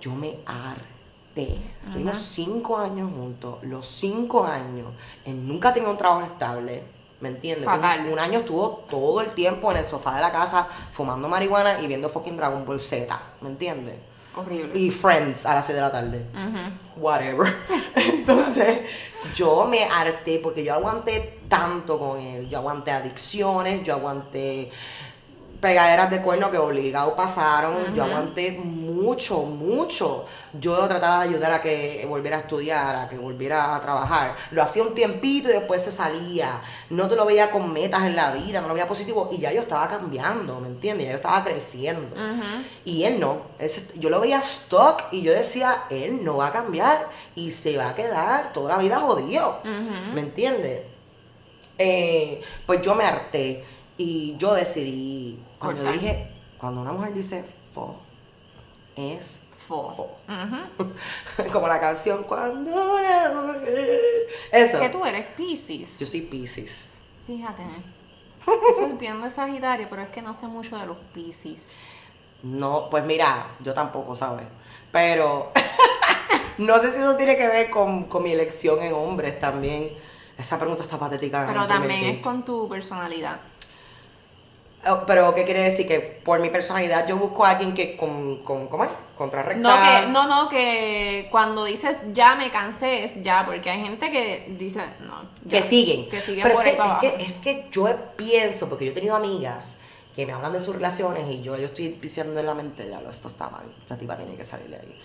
yo me harté. Tuvimos cinco años juntos, los cinco años. Él nunca tenía un trabajo estable, ¿me entiendes? Un, un año estuvo todo el tiempo en el sofá de la casa fumando marihuana y viendo fucking Dragon Ball Z, ¿me entiendes? Horrible. Y Friends a las 6 de la tarde whatever. <laughs> Entonces, yo me harté porque yo aguanté tanto con él. Yo aguanté adicciones, yo aguanté pegaderas de cuerno que obligado pasaron. Yo aguanté mucho, mucho. Yo trataba de ayudar a que volviera a estudiar, a que volviera a trabajar. Lo hacía un tiempito y después se salía. No te lo veía con metas en la vida, no lo veía positivo. Y ya yo estaba cambiando, ¿me entiendes? Ya yo estaba creciendo. Y él no. yo lo veía stock y yo decía, él no va a cambiar y se va a quedar toda la vida jodido. ¿Me entiendes? Eh, pues yo me harté y yo decidí, cuando dije, cuando una mujer dice fo, es fo. <laughs> Como la canción Cuando una mujer. Eso. Que tú eres Pisces. Yo soy Pisces. Fíjate. Eso es bien de Sagitario, pero es que no sé mucho de los Pisces. No, pues mira, yo tampoco, ¿sabes? Pero <laughs> no sé si eso tiene que ver con, con mi elección en hombres también esa pregunta está patética. Pero también es con tu personalidad. Oh, pero, ¿qué quiere decir? Que por mi personalidad yo busco a alguien que con, con ¿cómo es? Contrarrestar. No, que, no, no, que cuando dices ya me cansé es ya, porque hay gente que dice, no. que siguen. Que siguen por es que, es, que, es que yo pienso, porque yo he tenido amigas que me hablan de sus relaciones y yo, yo estoy pisando en la mente, ya lo, esto está mal, esta tipa tiene que salir de ahí.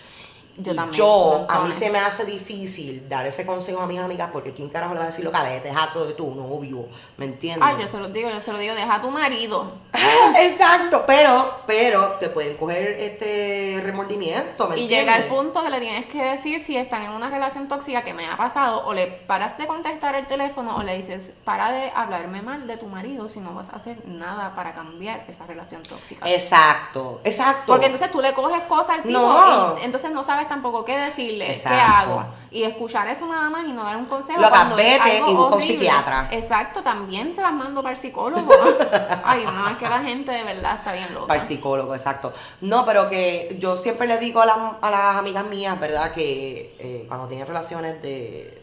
Yo, yo a mí se me hace difícil dar ese consejo a mis amigas porque ¿quién carajo le va a decir lo que vete, deja todo de tu novio? ¿Me entiendes? Ay, yo se lo digo, yo se lo digo, deja a tu marido. <laughs> Exacto, pero, pero te pueden coger este remordimiento, ¿me Y llega el punto que le tienes que decir si están en una relación tóxica que me ha pasado, o le paras de contestar el teléfono, o le dices, para de hablarme mal de tu marido si no vas a hacer nada para cambiar esa relación tóxica. Exacto, exacto. Porque entonces tú le coges cosas al tipo y entonces no sabes tampoco qué decirle, qué hago. Y escuchar eso nada más y no dar un consejo. Lo cuando vete y busca un psiquiatra. Exacto, también se las mando para el psicólogo. <laughs> Ay, no, es que la gente de verdad está bien loca. Para el psicólogo, exacto. No, pero que yo siempre le digo a, a las amigas mías, ¿verdad? Que eh, cuando tienen relaciones de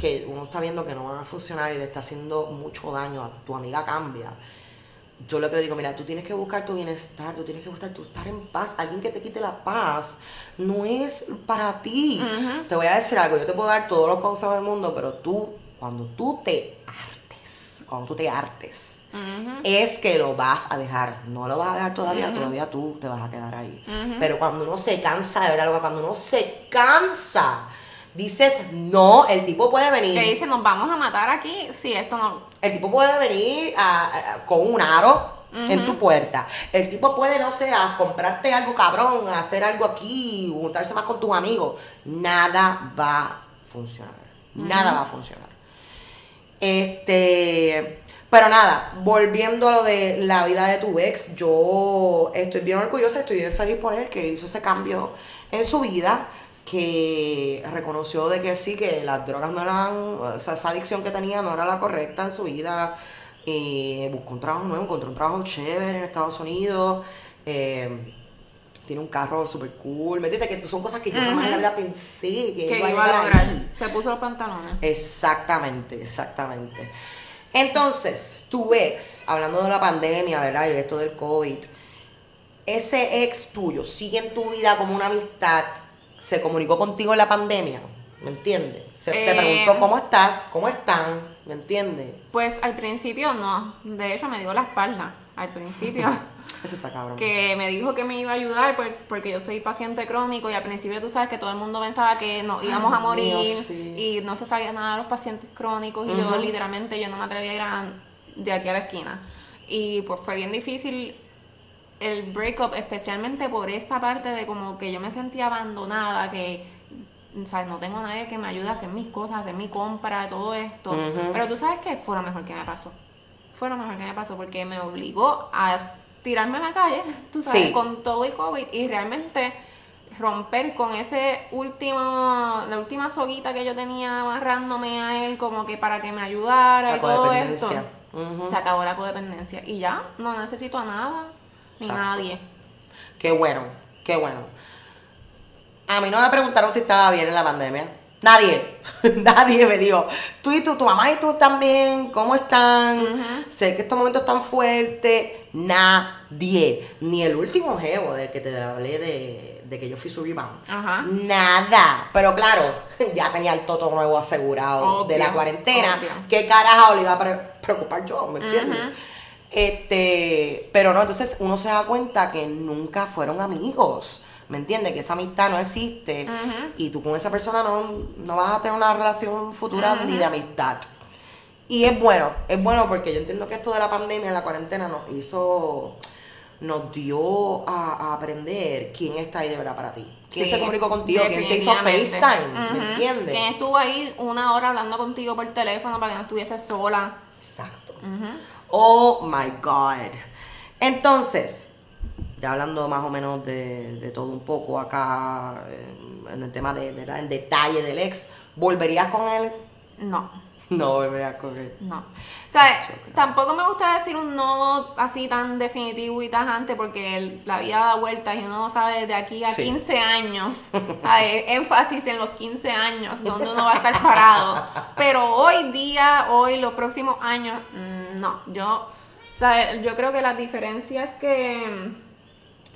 que uno está viendo que no van a funcionar y le está haciendo mucho daño a tu amiga cambia yo lo que le digo, mira, tú tienes que buscar tu bienestar, tú tienes que buscar tu estar en paz. Alguien que te quite la paz no es para ti. Te voy a decir algo, yo te puedo dar todos los consejos del mundo, pero tú, cuando tú te hartes, cuando tú te hartes, es que lo vas a dejar. No lo vas a dejar todavía, todavía tú te vas a quedar ahí. Pero cuando uno se cansa de ver algo, cuando uno se cansa, dices, no, el tipo puede venir. Que dice, nos vamos a matar aquí si esto no el tipo puede venir con un aro en tu puerta. El tipo puede, no sé, comprarte algo cabrón, hacer algo aquí, juntarse más con tus amigos. Nada va a funcionar. Nada va a funcionar. Este. Pero nada, volviendo a lo de la vida de tu ex, yo estoy bien orgullosa, estoy bien feliz por él que hizo ese cambio en su vida que reconoció de que sí, que las drogas no eran, esa adicción que tenía no era la correcta en su vida. y buscó un trabajo nuevo, encontró un trabajo chévere en Estados Unidos. Eh, tiene un carro súper cool. ¿Me entiendes? Que son cosas que yo jamás en la vida pensé que, iba, a, lograr. Se puso los pantalones. Exactamente, exactamente. Entonces, tu ex, hablando de la pandemia, ¿verdad? Y esto del COVID, ese ex tuyo sigue en tu vida como una amistad se comunicó contigo en la pandemia, ¿me entiendes? Se te eh, preguntó cómo estás, cómo están, ¿me entiendes? Pues al principio no, de hecho me dio la espalda, al principio. <laughs> Eso está cabrón. Que me dijo que me iba a ayudar porque yo soy paciente crónico y al principio tú sabes que todo el mundo pensaba que nos íbamos a morir y no se sabía nada de los pacientes crónicos y yo literalmente yo no me atrevía a ir de aquí a la esquina. Y pues fue bien difícil el breakup, especialmente por esa parte de como que yo me sentía abandonada, que ¿sabes? no tengo nadie que me ayude a hacer mis cosas, a hacer mi compra, todo esto. Pero tú sabes que fue lo mejor que me pasó. Fue lo mejor que me pasó porque me obligó a tirarme a la calle, <laughs> tú sabes, con todo y COVID y realmente romper con ese último, la última soguita que yo tenía amarrándome a él como que para que me ayudara y todo esto. Se acabó la codependencia y ya, no necesito a nada ni nadie. Qué bueno, qué bueno. A mí no me preguntaron si estaba bien en la pandemia. Nadie, <laughs> nadie me dijo, tú y tú, tu mamá y tú también, ¿cómo están? Sé que estos momentos están fuertes. Nadie, ni el último jevo del que te hablé de, que yo fui su rebound. Nada. Pero claro, <laughs> ya tenía el toto nuevo asegurado de la cuarentena. ¿Qué carajo le iba a preocupar yo? ¿Me entiendes? Este, pero no, entonces uno se da cuenta que nunca fueron amigos. ¿Me entiendes? Que esa amistad no existe y tú con esa persona no, no vas a tener una relación futura ni de amistad. Y es bueno, es bueno porque yo entiendo que esto de la pandemia, la cuarentena, nos hizo, nos dio a, aprender quién está ahí de verdad para ti. ¿Quién se comunicó contigo? ¿Quién te hizo FaceTime? ¿Me entiendes? ¿Quién estuvo ahí una hora hablando contigo por teléfono para que no estuviese sola? Exacto. Oh my God. Entonces, ya hablando más o menos de, todo un poco acá, en el tema de, ¿verdad? En detalle del ex, ¿volverías con él? No. <laughs> No volverías con él. No. O sea, tampoco me gusta decir un no así tan definitivo y tajante porque la vida da vueltas y uno sabe de aquí a 15 años, <laughs> hay énfasis en los 15 años donde uno va a estar parado. Pero hoy día, hoy, los próximos años, mm, no. Yo, o sea, yo creo que las diferencias que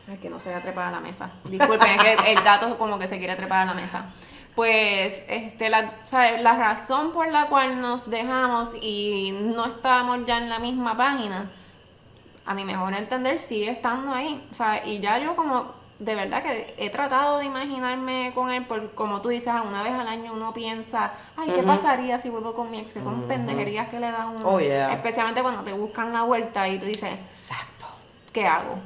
Ay, que no se vaya a trepar a la mesa. Disculpen, es que el gato como que se quiere trepar a la mesa. Pues este, la, la razón por la cual nos dejamos y no estábamos ya en la misma página, a mi mejor entender sigue estando ahí. O sea, y ya yo como de verdad que he tratado de imaginarme con él, por, como tú dices, una vez al año uno piensa, ay, ¿qué pasaría si vuelvo con mi ex? Que son pendejerías que le dan uno. Oh, Especialmente cuando te buscan la vuelta y tú dices, exacto, ¿qué hago?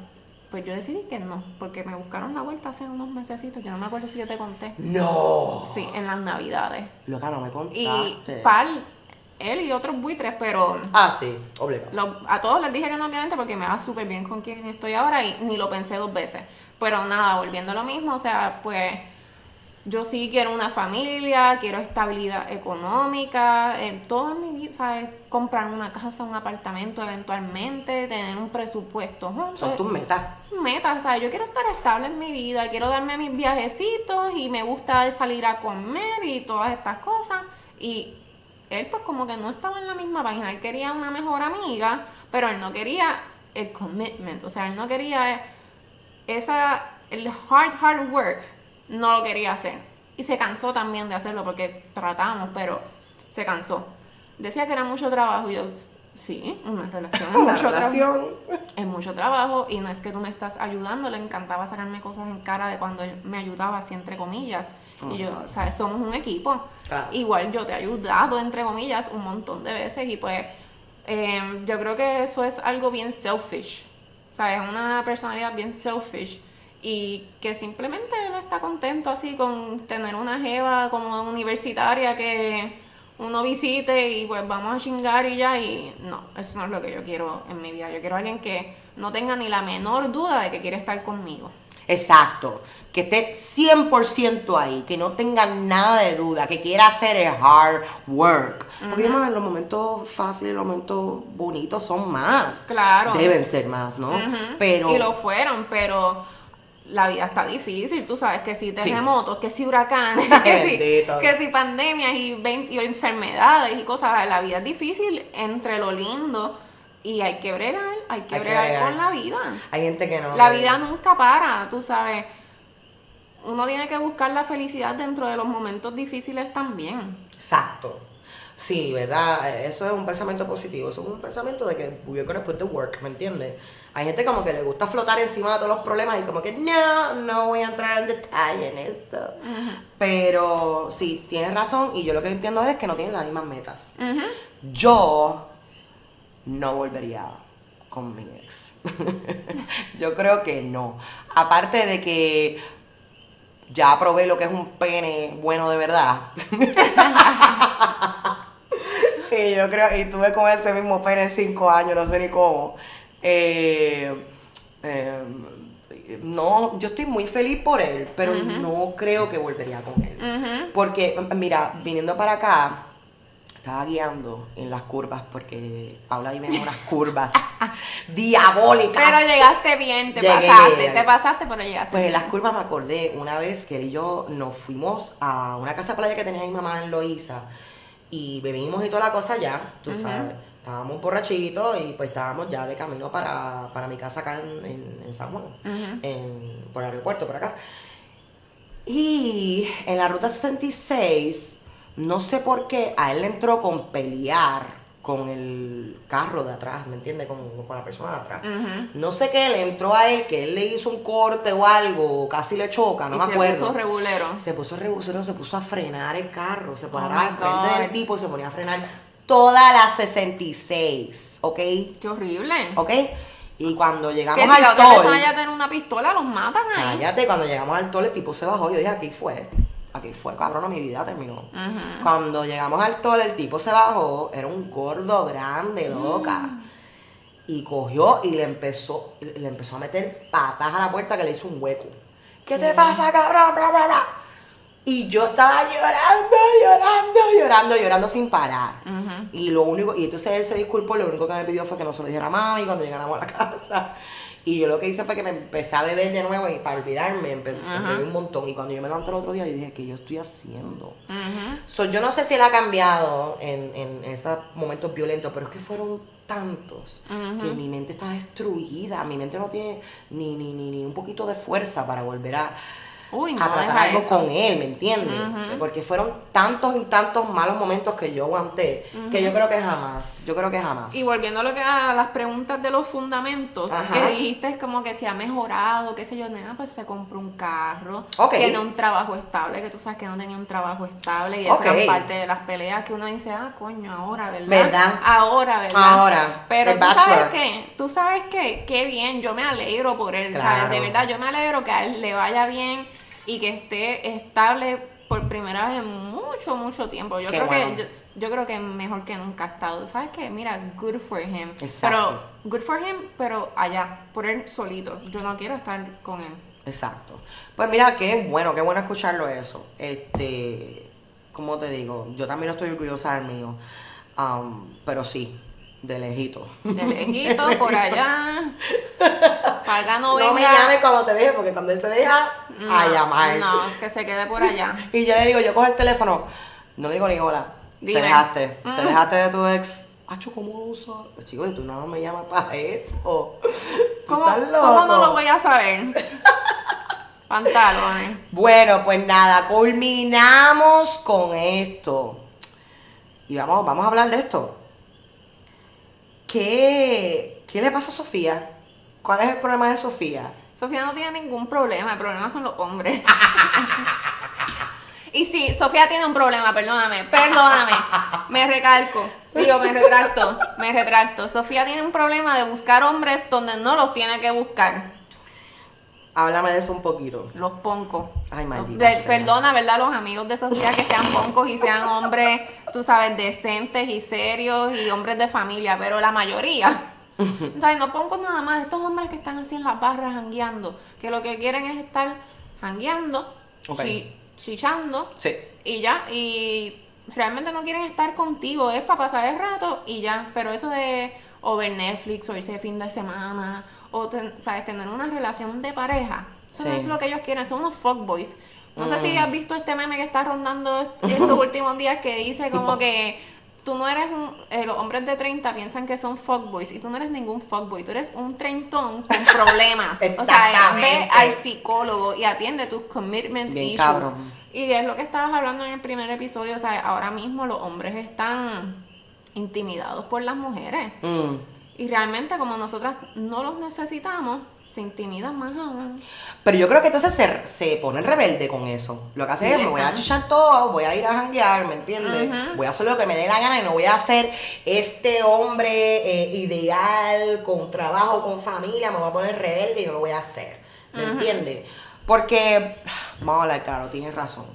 Pues yo decidí que no, porque me buscaron la vuelta hace unos mesecitos, yo no me acuerdo si yo te conté. No. Sí, en las navidades. Loca, no me contaste. Y Pal, él y otros buitres, pero... Ah, sí, obligado. a todos les dije que no, obviamente, porque me va súper bien con quien estoy ahora y ni lo pensé dos veces. Pero nada, volviendo a lo mismo, o sea, pues yo sí quiero una familia, quiero estabilidad económica, en toda mi vida, ¿sabes? Comprar una casa, un apartamento eventualmente, tener un presupuesto Son tus metas. Metas, ¿sabes? Yo quiero estar estable en mi vida, quiero darme mis viajecitos y me gusta salir a comer y todas estas cosas. Y él pues como que no estaba en la misma página, él quería una mejor amiga, pero él no quería el commitment, o sea, él no quería esa, el hard, hard work no lo quería hacer. Y se cansó también de hacerlo porque tratamos, pero se cansó. Decía que era mucho trabajo y yo, sí, una relación es <laughs> mucho relación. Es mucho trabajo y no es que tú me estás ayudando, le encantaba sacarme cosas en cara de cuando él me ayudaba, así entre comillas. y yo, o sea, somos un equipo. Igual yo te he ayudado, entre comillas, un montón de veces y pues em, yo creo que eso es algo bien selfish. O sea, es una personalidad bien selfish y que simplemente él está contento así con tener una jeva como universitaria que uno visite y pues vamos a chingar y ya y no, eso no es lo que yo quiero en mi vida. Yo quiero a alguien que no tenga ni la menor duda de que quiere estar conmigo. Exacto, que esté 100% ahí, que no tenga nada de duda, que quiera hacer el hard work. Porque uh los momentos fáciles, los momentos bonitos son más. Claro. Deben ser más, ¿no? Pero... Y lo fueron, pero la vida está difícil, tú sabes, que si terremotos, que si huracanes, <laughs> que si, que si pandemias y, y, enfermedades y cosas, la vida es difícil entre lo lindo y hay que bregar, hay que, bregar, con la vida. Hay gente que no. La vida nunca para, tú sabes. Uno tiene que buscar la felicidad dentro de los momentos difíciles también. Exacto. Sí, ¿verdad? Eso es un pensamiento positivo. Eso es un pensamiento de que we're gonna put the work, ¿me entiendes? Hay gente como que le gusta flotar encima de todos los problemas y como que no, no voy a entrar en detalle en esto. Pero sí, tienes razón y yo lo que entiendo es que no tienen las mismas metas. Yo no volvería con mi ex. <laughs> yo creo que no. Aparte de que ya probé lo que es un pene bueno de verdad. <laughs> <laughs> y yo creo, y tuve con ese mismo pene cinco años, no sé ni cómo. Eh, eh, no, yo estoy muy feliz por él, pero no creo que volvería con él. Porque, mira, viniendo para acá, estaba guiando en las curvas, porque Paula vive en unas curvas <laughs> diabólicas. Pero llegaste bien, te pasaste, te pasaste, pero llegaste. Pues en las curvas me acordé una vez que él y yo nos fuimos a una casa playa que tenía mi mamá en Loíza y bebimos y toda la cosa ya, tú sabes estábamos un borrachitos y pues estábamos ya de camino para, mi casa acá en, San Juan, por el aeropuerto, por acá. Y en la ruta 66, no sé por qué, a él le entró con pelear con el carro de atrás, ¿me entiendes? Con, con la persona de atrás. No sé qué le entró a él, que él le hizo un corte o algo, casi le choca, no y me se acuerdo. puso regulero. Se puso rebusero, se puso a frenar el carro, se Oh al frente God. del tipo y se ponía a frenar toda la 66, ¿ok? Qué horrible. ¿Ok? Y cuando llegamos que si al persona ya tiene una pistola, los matan ahí. cállate, cuando llegamos al toll el tipo se bajó, yo dije, aquí fue, aquí fue, cabrón, mi vida terminó. Cuando llegamos al toll el tipo se bajó, era un gordo grande, loca. Mm. Y cogió y le empezó, le empezó a meter patas a la puerta que le hizo un hueco. ¿Qué te pasa, cabrón? Bla, bla, bla. Y yo estaba llorando, llorando, llorando, llorando sin parar. Y lo único, y entonces él se disculpó, lo único que me pidió fue que no se lo dijera a mami cuando llegáramos a la <laughs> casa. Y yo lo que hice fue que me empecé a beber de nuevo y para olvidarme, empe- Ajá. bebí un montón. Y cuando yo me levanté el otro día, yo dije, ¿qué yo estoy haciendo? Ujú. So, yo no sé si él ha cambiado en, en esos momentos violentos, pero es que fueron tantos que mi mente está destruida. Mi mente no tiene ni, ni, ni, ni un poquito de fuerza para volver a, Uy, no, a tratar algo eso. con él, ¿me entiendes? Porque fueron tantos y tantos malos momentos que yo aguanté, que yo creo que jamás, yo creo que jamás. Y volviendo a lo que a las preguntas de los fundamentos, Ajá. que dijiste como que se ha mejorado, qué sé yo, nena, pues se compró un carro, Ok. tiene un trabajo estable, que tú sabes que no tenía un trabajo estable y eso Ok. era parte de las peleas que uno dice, ah, coño, ahora, ¿verdad? ¿Verdad? Ahora, ¿verdad? Ahora, Pero tú sabes qué, tú sabes qué, qué bien, yo me alegro por él, Claro. ¿sabes? De verdad, yo me alegro que a él le vaya bien y que esté estable por primera vez en mucho, mucho tiempo. Yo Qué creo bueno. que yo, yo creo que mejor que nunca ha estado. ¿Sabes qué? Mira, good for him. Exacto. Pero, good for him, pero allá, por él solito. Yo no quiero estar con él. Exacto. Pues mira, qué bueno, qué bueno escucharlo eso. Este, ¿cómo te digo? Yo también estoy orgullosa del mío. Um, pero sí, de lejito. De lejito, por allá. <laughs> Para acá no venga. No me llames cuando te deje, porque cuando él se deja a No, llamar. No, que se quede por allá. <laughs> Y yo le digo, yo cojo el teléfono, no digo ni hola. Dime. Te dejaste, te Mm. dejaste de tu ex. Acho, ¿cómo lo usas? Chicos, y tú nada más me llamas para eso. ¿Tú ¿Cómo, estás loco? ¿Cómo no lo voy a saber? <laughs> Pantalones. Bueno, pues nada, culminamos con esto. Y vamos, vamos a hablar de esto. ¿Qué, ¿Qué le pasa a Sofía? ¿Cuál es el problema de Sofía? Sofía no tiene ningún problema, el problema son los hombres. <laughs> y sí, Sofía tiene un problema, perdóname, perdóname. Me recalco, digo, me retracto, me retracto. Sofía tiene un problema de buscar hombres donde no los tiene que buscar. Háblame de eso un poquito. Los poncos. Ay, maldita sea. Perdona, ¿verdad? Los amigos de Sofía que sean poncos y sean hombres, tú sabes, decentes y serios y hombres de familia, pero la mayoría. <laughs> No poncos nada más, estos hombres que están así en las barras jangueando, que lo que quieren es estar jangueando, chichando Sí. y ya, y realmente no quieren estar contigo, es para pasar el rato y ya, pero eso de o ver Netflix o irse de fin de semana o ten- sabes tener una relación de pareja, eso Sí. es lo que ellos quieren, son unos fuckboys. No sé Mm. si has visto este meme que está rondando estos <laughs> últimos días que dice como que tú no eres un, eh, los hombres de 30 piensan que son fuckboys y tú no eres ningún fuckboy, tú eres un treintón con <laughs> problemas. o sea, Exactamente. ve al psicólogo y atiende tus commitment Bien issues. cabrón. Y es lo que estabas hablando en el primer episodio, o sea, ahora mismo los hombres están intimidados por las mujeres. Mm. Y realmente como nosotras no los necesitamos, se intimidan más aún. Pero yo creo que entonces se, se ponen rebelde con eso. Lo que hace Sí, es, me voy a están. chichar todo, voy a ir a janguear, ¿me entiendes? Voy a hacer lo que me dé la gana y no voy a ser este hombre eh, ideal, con trabajo, con familia, me voy a poner rebelde y no lo voy a hacer. ¿Me entiendes? Porque, vamos a hablar claro, tienes razón.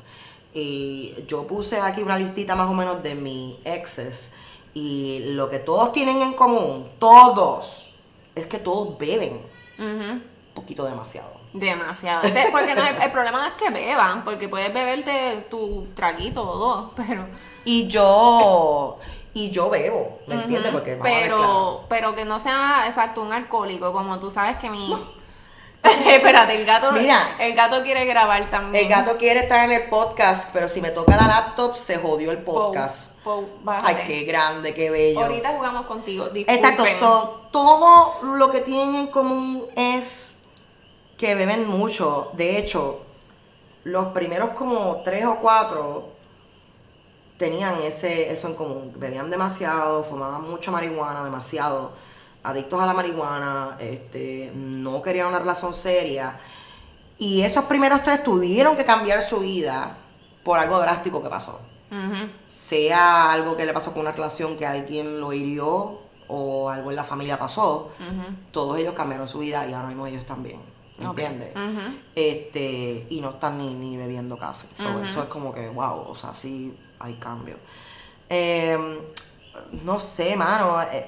Y yo puse aquí una listita más o menos de mis exes. Y lo que todos tienen en común, todos, es que todos beben Un poquito demasiado. Demasiado. Porque no el problema no es que beban, porque puedes beberte tu traguito o dos, <laughs> pero... Y yo, y yo bebo, ¿me entiendes? Ujú. Porque vamos a ver, pero, pero que no sea exacto un alcohólico, como tú sabes que mi... <laughs> Espérate, el gato, Mira. el gato quiere grabar también. El gato quiere estar en el podcast, pero si me toca la laptop, se jodió el podcast. Pou, bájate. Ay, qué grande, qué bello. Ahorita jugamos contigo. Disculpen. Exacto, so, todo lo que tienen en común es que beben mucho. De hecho, los primeros como tres o cuatro tenían ese, eso en común. Bebían demasiado, fumaban mucha marihuana, demasiado, adictos a la marihuana, este, no querían una relación seria. Y esos primeros tres tuvieron que cambiar su vida por algo drástico que pasó. Sea algo que le pasó con una relación que alguien lo hirió o algo en la familia pasó, todos ellos cambiaron su vida y ahora mismo ellos también. ¿Me Ok. entiendes? Ujú. Este, y no están ni, ni bebiendo casi. So. Eso es como que, wow, o sea, sí hay cambio. Eh, no sé, mano. eh,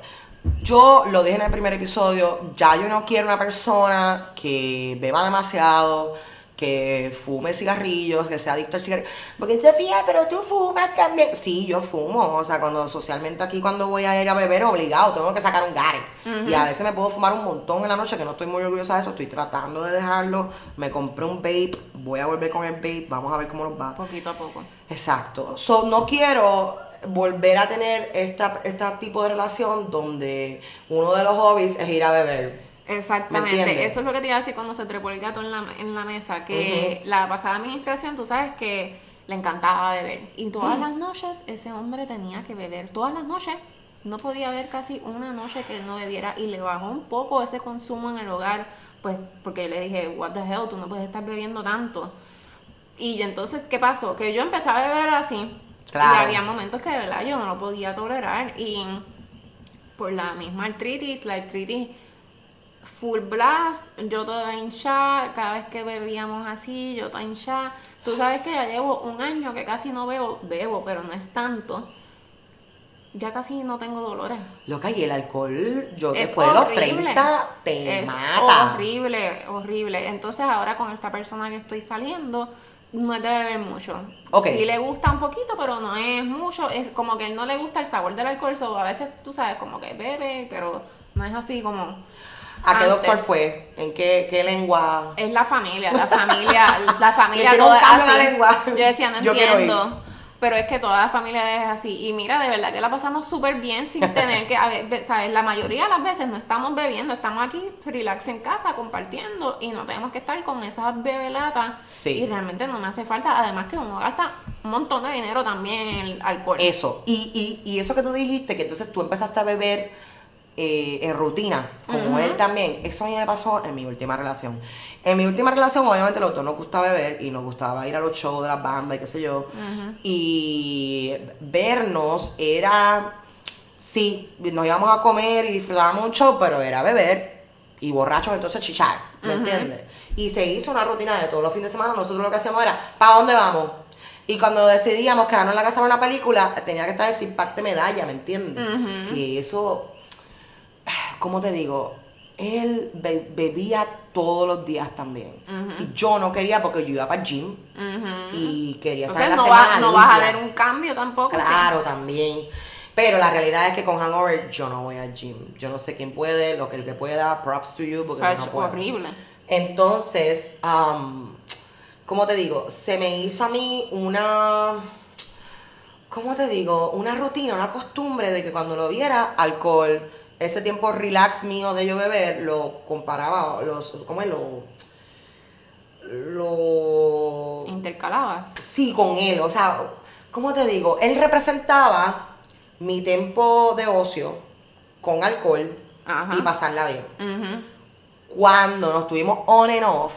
yo lo dije en el primer episodio, ya yo no quiero una persona que beba demasiado, que fume cigarrillos, que sea adicto al cigarrillo. Porque Sofía, pero tú fumas también. Sí, yo fumo. O sea, cuando socialmente aquí cuando voy a ir a beber, obligado, tengo que sacar un gare. Y a veces me puedo fumar un montón en la noche, que no estoy muy orgullosa de eso, estoy tratando de dejarlo. Me compré un vape, voy a volver con el vape, vamos a ver cómo nos va. Poquito a poco. Exacto. So, no quiero volver a tener esta, este tipo de relación donde uno de los hobbies es ir a beber. ¿Me Exactamente, eso es lo que te iba a decir cuando se trepó el gato en la, en la mesa, que la pasada administración, tú sabes que le encantaba beber. Y todas las noches ese hombre tenía que beber, todas las noches. No podía haber casi una noche que él no bebiera y le bajó un poco ese consumo en el hogar, pues porque yo le dije, what the hell, tú no puedes estar bebiendo tanto. Y entonces, ¿qué pasó? Que yo empecé a beber así. Claro. Y había momentos que de verdad yo no lo podía tolerar. Y por la misma artritis, la artritis full blast, yo toda hinchada, cada vez que bebíamos así, yo toda hinchada. Tú sabes que ya llevo un año que casi no bebo, bebo, pero no es tanto. Ya casi no tengo dolores. Loca, y el alcohol, yo Es después de los horrible. 30 te es mata. horrible, horrible. Entonces ahora con esta persona que estoy saliendo, no es de beber mucho. Ok. Sí le gusta un poquito, pero no es mucho. Es como que él no le gusta el sabor del alcohol. so a veces tú sabes como que bebe, pero no es así como... ¿A qué doctor fue? ¿En qué, qué lengua? Es la familia, la familia, la familia toda un cambio en así. la lengua. Yo decía, no Yo entiendo. Pero es que toda la familia es así. Y mira, de verdad que la pasamos súper bien sin <laughs> tener que, a ver, ¿sabes? La mayoría de las veces no estamos bebiendo, estamos aquí relax en casa, compartiendo y no tenemos que estar con esas bebelatas. Sí. Y realmente no me hace falta. Además que uno gasta un montón de dinero también en el alcohol. Eso. Y, y, y eso que tú dijiste, que entonces tú empezaste a beber eh, en rutina, como él también, eso a mí me pasó en mi última relación. En mi última relación, obviamente, los dos nos gustaba beber y nos gustaba ir a los shows de las bandas y qué sé yo. Y vernos era, sí, nos íbamos a comer y disfrutábamos un show, pero era beber y borrachos, entonces chichar, ¿me entiendes? Y se hizo una rutina de todos los fines de semana, nosotros lo que hacíamos era, ¿para dónde vamos? Y cuando decidíamos quedarnos en la casa a ver una película, tenía que estar ese impacto de medalla, ¿me entiendes? Que eso, ¿cómo te digo? Él be- bebía todos los días también. Y yo no quería porque yo iba para el gym y quería estar Entonces en la no, semana va- no vas a ver un cambio tampoco. sí. Claro, también. Pero la realidad es que con Hangover yo no voy al gym. Yo no sé quién puede, lo que el que pueda, props to you, porque Es no puedo. horrible. Entonces, am, ¿cómo te digo? Se me hizo a mí una, ¿cómo te digo? Una rutina, una costumbre de que cuando lo viera, alcohol, ese tiempo relax mío de yo beber, lo comparaba, los, ¿cómo es? Lo, lo, Intercalabas. Sí, con él. O sea, ¿cómo te digo? Él representaba mi tiempo de ocio con alcohol Ajá. y pasarla bien. Cuando nos tuvimos on and off,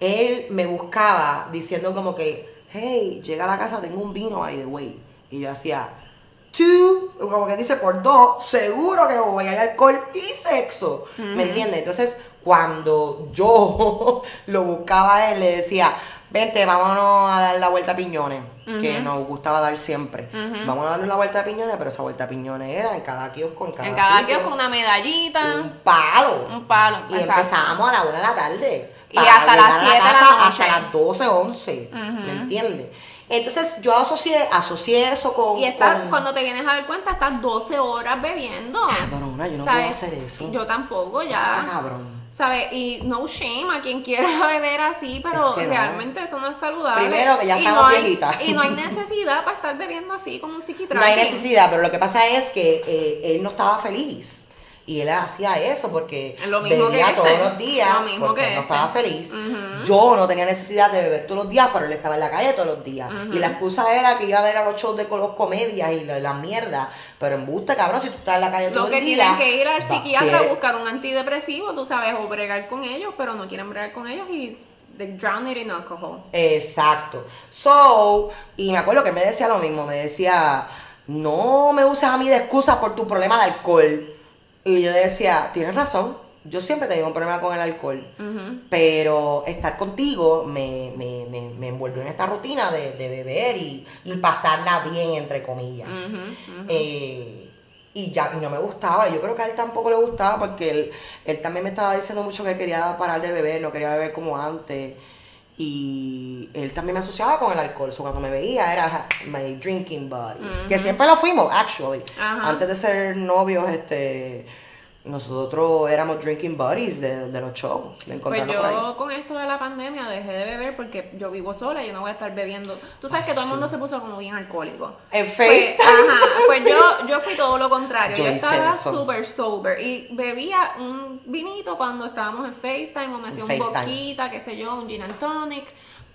él me buscaba diciendo como que, hey, llega a la casa, tengo un vino, by the way. Y yo hacía, two, como que dice por dos, seguro que voy a ir alcohol y sexo. ¿Me entiendes? Entonces, cuando yo <laughs> lo buscaba a él, le decía, vente, vámonos a dar la vuelta a piñones, que nos gustaba dar siempre. Vamos a darle la vuelta a piñones, pero esa vuelta a piñones era en cada kiosco, en cada En cada sitio, kiosco una medallita, un palo. un palo. Y exacto. empezábamos a la una de la tarde. Y hasta las a 7 de la. Hasta las 12, 11. ¿Me entiendes? Entonces yo asocié, asocié eso con. Y estás, con- cuando te vienes a dar cuenta, estás 12 horas bebiendo. Cabrona, yo no puedo hacer eso. Yo tampoco, Eso está ya. cabrón. ¿Sabes? Y no shame a quien quiera <laughs> beber así, pero Es que no. realmente eso no es saludable. Primero, que ya estamos no hay- viejitas. Y no hay <laughs> necesidad para estar bebiendo así como un No psiquiatra. hay necesidad, pero lo que pasa es que eh, él no estaba feliz. Y él hacía eso porque Lo mismo bebía que todos este. los días Lo mismo porque que no este. estaba feliz. Yo no tenía necesidad de beber todos los días, pero él estaba en la calle todos los días. Y la excusa era que iba a ver a los shows de los comedias y la, la mierda. Pero en buste, cabrón, si tú estás en la calle todo Lo que el día. tienen que ir al psiquiatra a que- buscar un antidepresivo, tú sabes, o bregar con ellos, pero no quieren bregar con ellos y they drown it in alcohol. Exacto. So, y me acuerdo que él me decía lo mismo, me decía, no me uses a mí de excusa por tu problema de alcohol. Y yo decía, tienes razón, yo siempre he tenido un problema con el alcohol, pero estar contigo me, me, me, me envolvió en esta rutina de, de beber y, y pasarla bien, entre comillas. Eh, y ya y no me gustaba, yo creo que a él tampoco le gustaba porque él, él también me estaba diciendo mucho que quería parar de beber, no quería beber como antes. Y él también me asociaba con el alcohol, so cuando me veía era my drinking buddy. Que siempre lo fuimos, actually. Antes de ser novios, este nosotros éramos drinking buddies de, de los shows. De Pues encontrarnos por ahí. yo con esto de la pandemia dejé de beber porque yo vivo sola y yo no voy a estar bebiendo. Tú sabes que todo el mundo se puso como bien alcohólico. En Pues, FaceTime. ajá, pues yo, <laughs> yo fui todo lo contrario. Yo estaba súper sober y bebía un vinito cuando estábamos en FaceTime o me hacía un boquita, qué sé yo, un gin and tonic.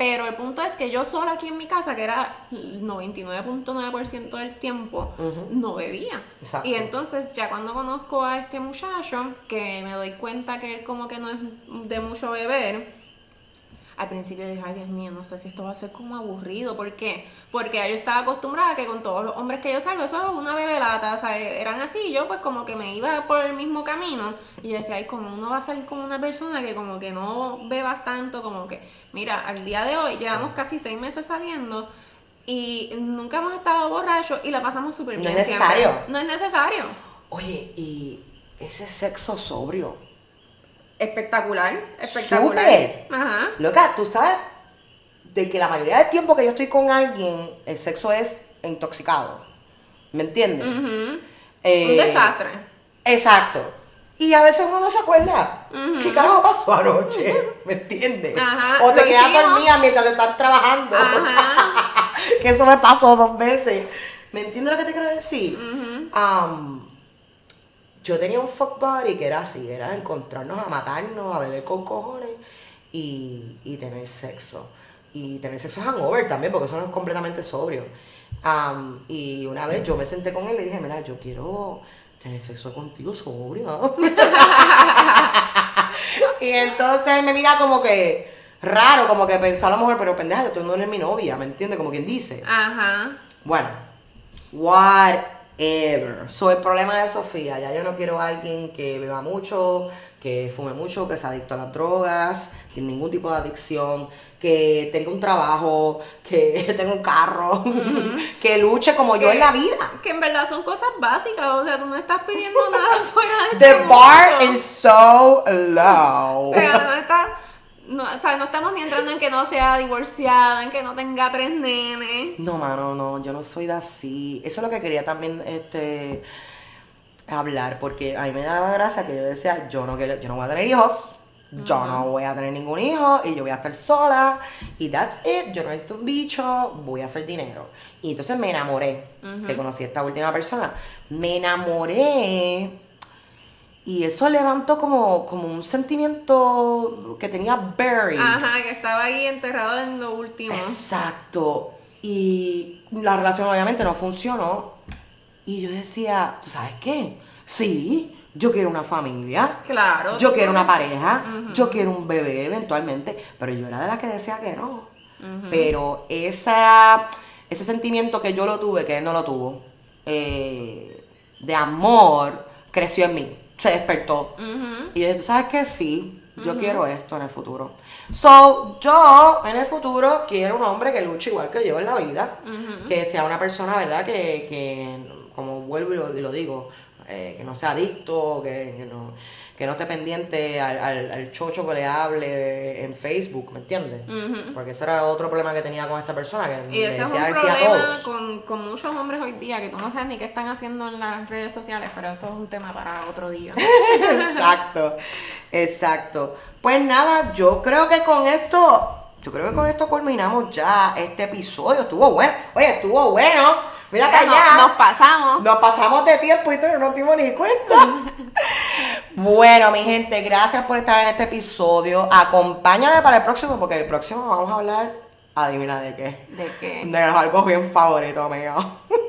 Pero el punto es que yo sola aquí en mi casa, que era el 99.9% del tiempo, no bebía. Exacto. Y entonces ya cuando conozco a este muchacho, que me doy cuenta que él como que no es de mucho beber, al principio dije, ay Dios mío, no sé si esto va a ser como aburrido. ¿Por qué? Porque yo estaba acostumbrada a que con todos los hombres que yo salgo, eso es una bebelata, o sea, eran así, y yo pues como que me iba por el mismo camino. Y yo decía, ay, como uno va a ser como una persona que como que no bebas tanto, como que, mira, al día de hoy llevamos casi seis meses saliendo y nunca hemos estado borrachos y la pasamos súper No bien. es siempre. necesario. No es necesario. Oye, y ese sexo sobrio. Espectacular, espectacular. Súper. Ajá. Loca, tú sabes de que la mayoría del tiempo que yo estoy con alguien, el sexo es intoxicado. ¿Me entiendes? Ujú. Eh, Un desastre. Exacto. Y a veces uno no se acuerda. ¿Qué carajo pasó anoche? <laughs> ¿Me entiendes? Ajá, O te quedas hicimos. dormida mientras te están trabajando. Ajá. <laughs> que eso me pasó dos veces. ¿Me entiendes lo que te quiero decir? Um, yo tenía un fuck buddy que era así, era encontrarnos a matarnos, a beber con cojones y, y tener sexo. Y tener sexo hangover también, porque eso no es completamente sobrio. Um, y una vez yo me senté con él y le dije, mira, yo quiero tener sexo contigo sobrio. <laughs> y entonces él me mira como que raro, como que pensó a lo mejor, pero pendeja, tú no eres mi novia, ¿me entiendes? Como quien dice. Ajá. Bueno, whatever. So, el problema de Sofía, ya yo no quiero a alguien que beba mucho, que fume mucho, que sea adicto a las drogas, sin ningún tipo de adicción, que tenga un trabajo, <laughs> que tenga un carro, <laughs> que luche como yo en la vida. Que en verdad son cosas básicas, o sea, tú no estás pidiendo <laughs> nada fuera de The este bar mundo. is so low. O sea, no está- no, o sea, no estamos ni entrando en que no sea divorciada, en que no tenga tres nenes. No, mano, no, yo no soy de así. Eso es lo que quería también este hablar, porque a mí me daba gracia que yo decía, yo no quiero, yo no voy a tener hijos, yo no voy a tener ningún hijo, y yo voy a estar sola, y that's it, yo no necesito un bicho, voy a hacer dinero. Y entonces me enamoré, que conocí a esta última persona. Me enamoré. Y eso levantó como, como un sentimiento que tenía buried. Ajá, que estaba ahí enterrado en lo último. Exacto. Y la relación obviamente no funcionó. Y yo decía, ¿tú sabes qué? Sí, yo quiero una familia. Claro. Yo quiero una pareja. Yo quiero un bebé eventualmente. Pero yo era de las que decía que no. Pero esa, ese sentimiento que yo lo tuve, que él no lo tuvo, eh, de amor, creció en mí. Se despertó. Y dije, ¿tú sabes qué? Sí, yo quiero esto en el futuro. So, yo en el futuro quiero un hombre que luche igual que yo en la vida. Que sea una persona, ¿verdad? Que, que como vuelvo y lo, y lo digo, eh, que no sea adicto, que, que no, que no esté pendiente al, al- al chocho que le hable en Facebook, ¿me entiendes? Porque ese era otro problema que tenía con esta persona, que Y le ese es decía un decía a problema con, con muchos hombres hoy día que tú no sabes ni qué están haciendo en las redes sociales, pero eso es un tema para otro día. <laughs> exacto, exacto. Pues nada, yo creo que con esto, yo creo que con esto culminamos ya este episodio. Estuvo bueno. Oye, estuvo bueno. Mira para Nos, allá. nos pasamos. Nos pasamos de tiempo y todo, no nos dimos ni cuenta. <laughs> Bueno, mi gente, gracias por estar en este episodio. Acompáñame para el próximo, porque el próximo vamos a hablar, adivina de qué. ¿De qué? De algo bien favorito mío.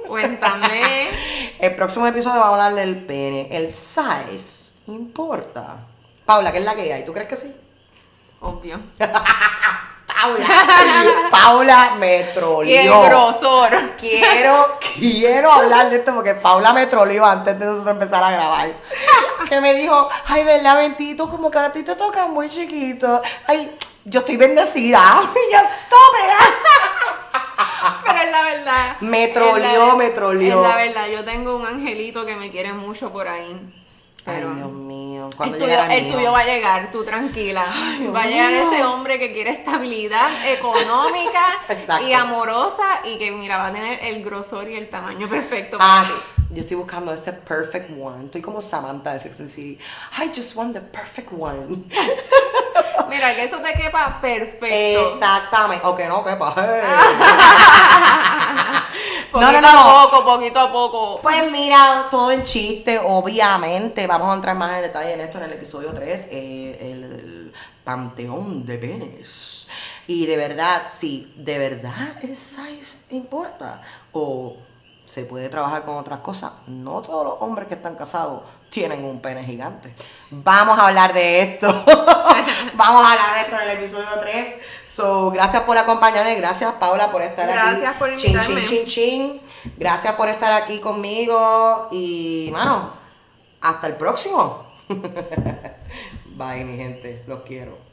Cuéntame. <laughs> El próximo episodio vamos a hablar del pene. El size importa. Paula, ¿qué es la que hay? ¿Tú crees que sí? Obvio. <laughs> Paula. <laughs> Paula me Y el troleó. grosor. Quiero, quiero hablar de esto porque Paula me troleó antes de nosotros empezar a grabar. Que me dijo, ay, ¿verdad, Bentito? Como que a ti te toca muy chiquito. Ay, yo estoy bendecida. <laughs> Y ya está, Pero es la verdad. Me troleó, me troleó. Es la verdad, yo tengo un angelito que me quiere mucho por ahí. Ay, Pero Dios mío. el, tuyo, llegará el mío? tuyo va a llegar, tú tranquila. Va a llegar mío. ese hombre que quiere estabilidad económica <laughs> y amorosa y que, mira, va a tener el grosor y el tamaño perfecto para Ah, ti. Yo estoy buscando ese perfect one. Estoy como Samantha de Sex and the City. I just want the perfect one. <laughs> Mira, que eso te quepa perfecto. Exactamente. Ok, no, qué paje. Poquito <laughs> no, no, no. a poco, poquito a poco. Pues mira, todo en chiste, obviamente. Vamos a entrar más en detalle en esto en el episodio 3, eh, el, el panteón de penes. Y de verdad, sí, de verdad el size importa. O se puede trabajar con otras cosas. No todos los hombres que están casados tienen un pene gigante. Vamos a hablar de esto. <laughs> Vamos a hablar de esto en el episodio 3. So, gracias por acompañarme. Gracias, Paula, por estar aquí. Gracias por Chin, invitarme. chin, chin, chin. Gracias por estar aquí conmigo. Y, mano, hasta el próximo. <laughs> Bye, mi gente. Los quiero.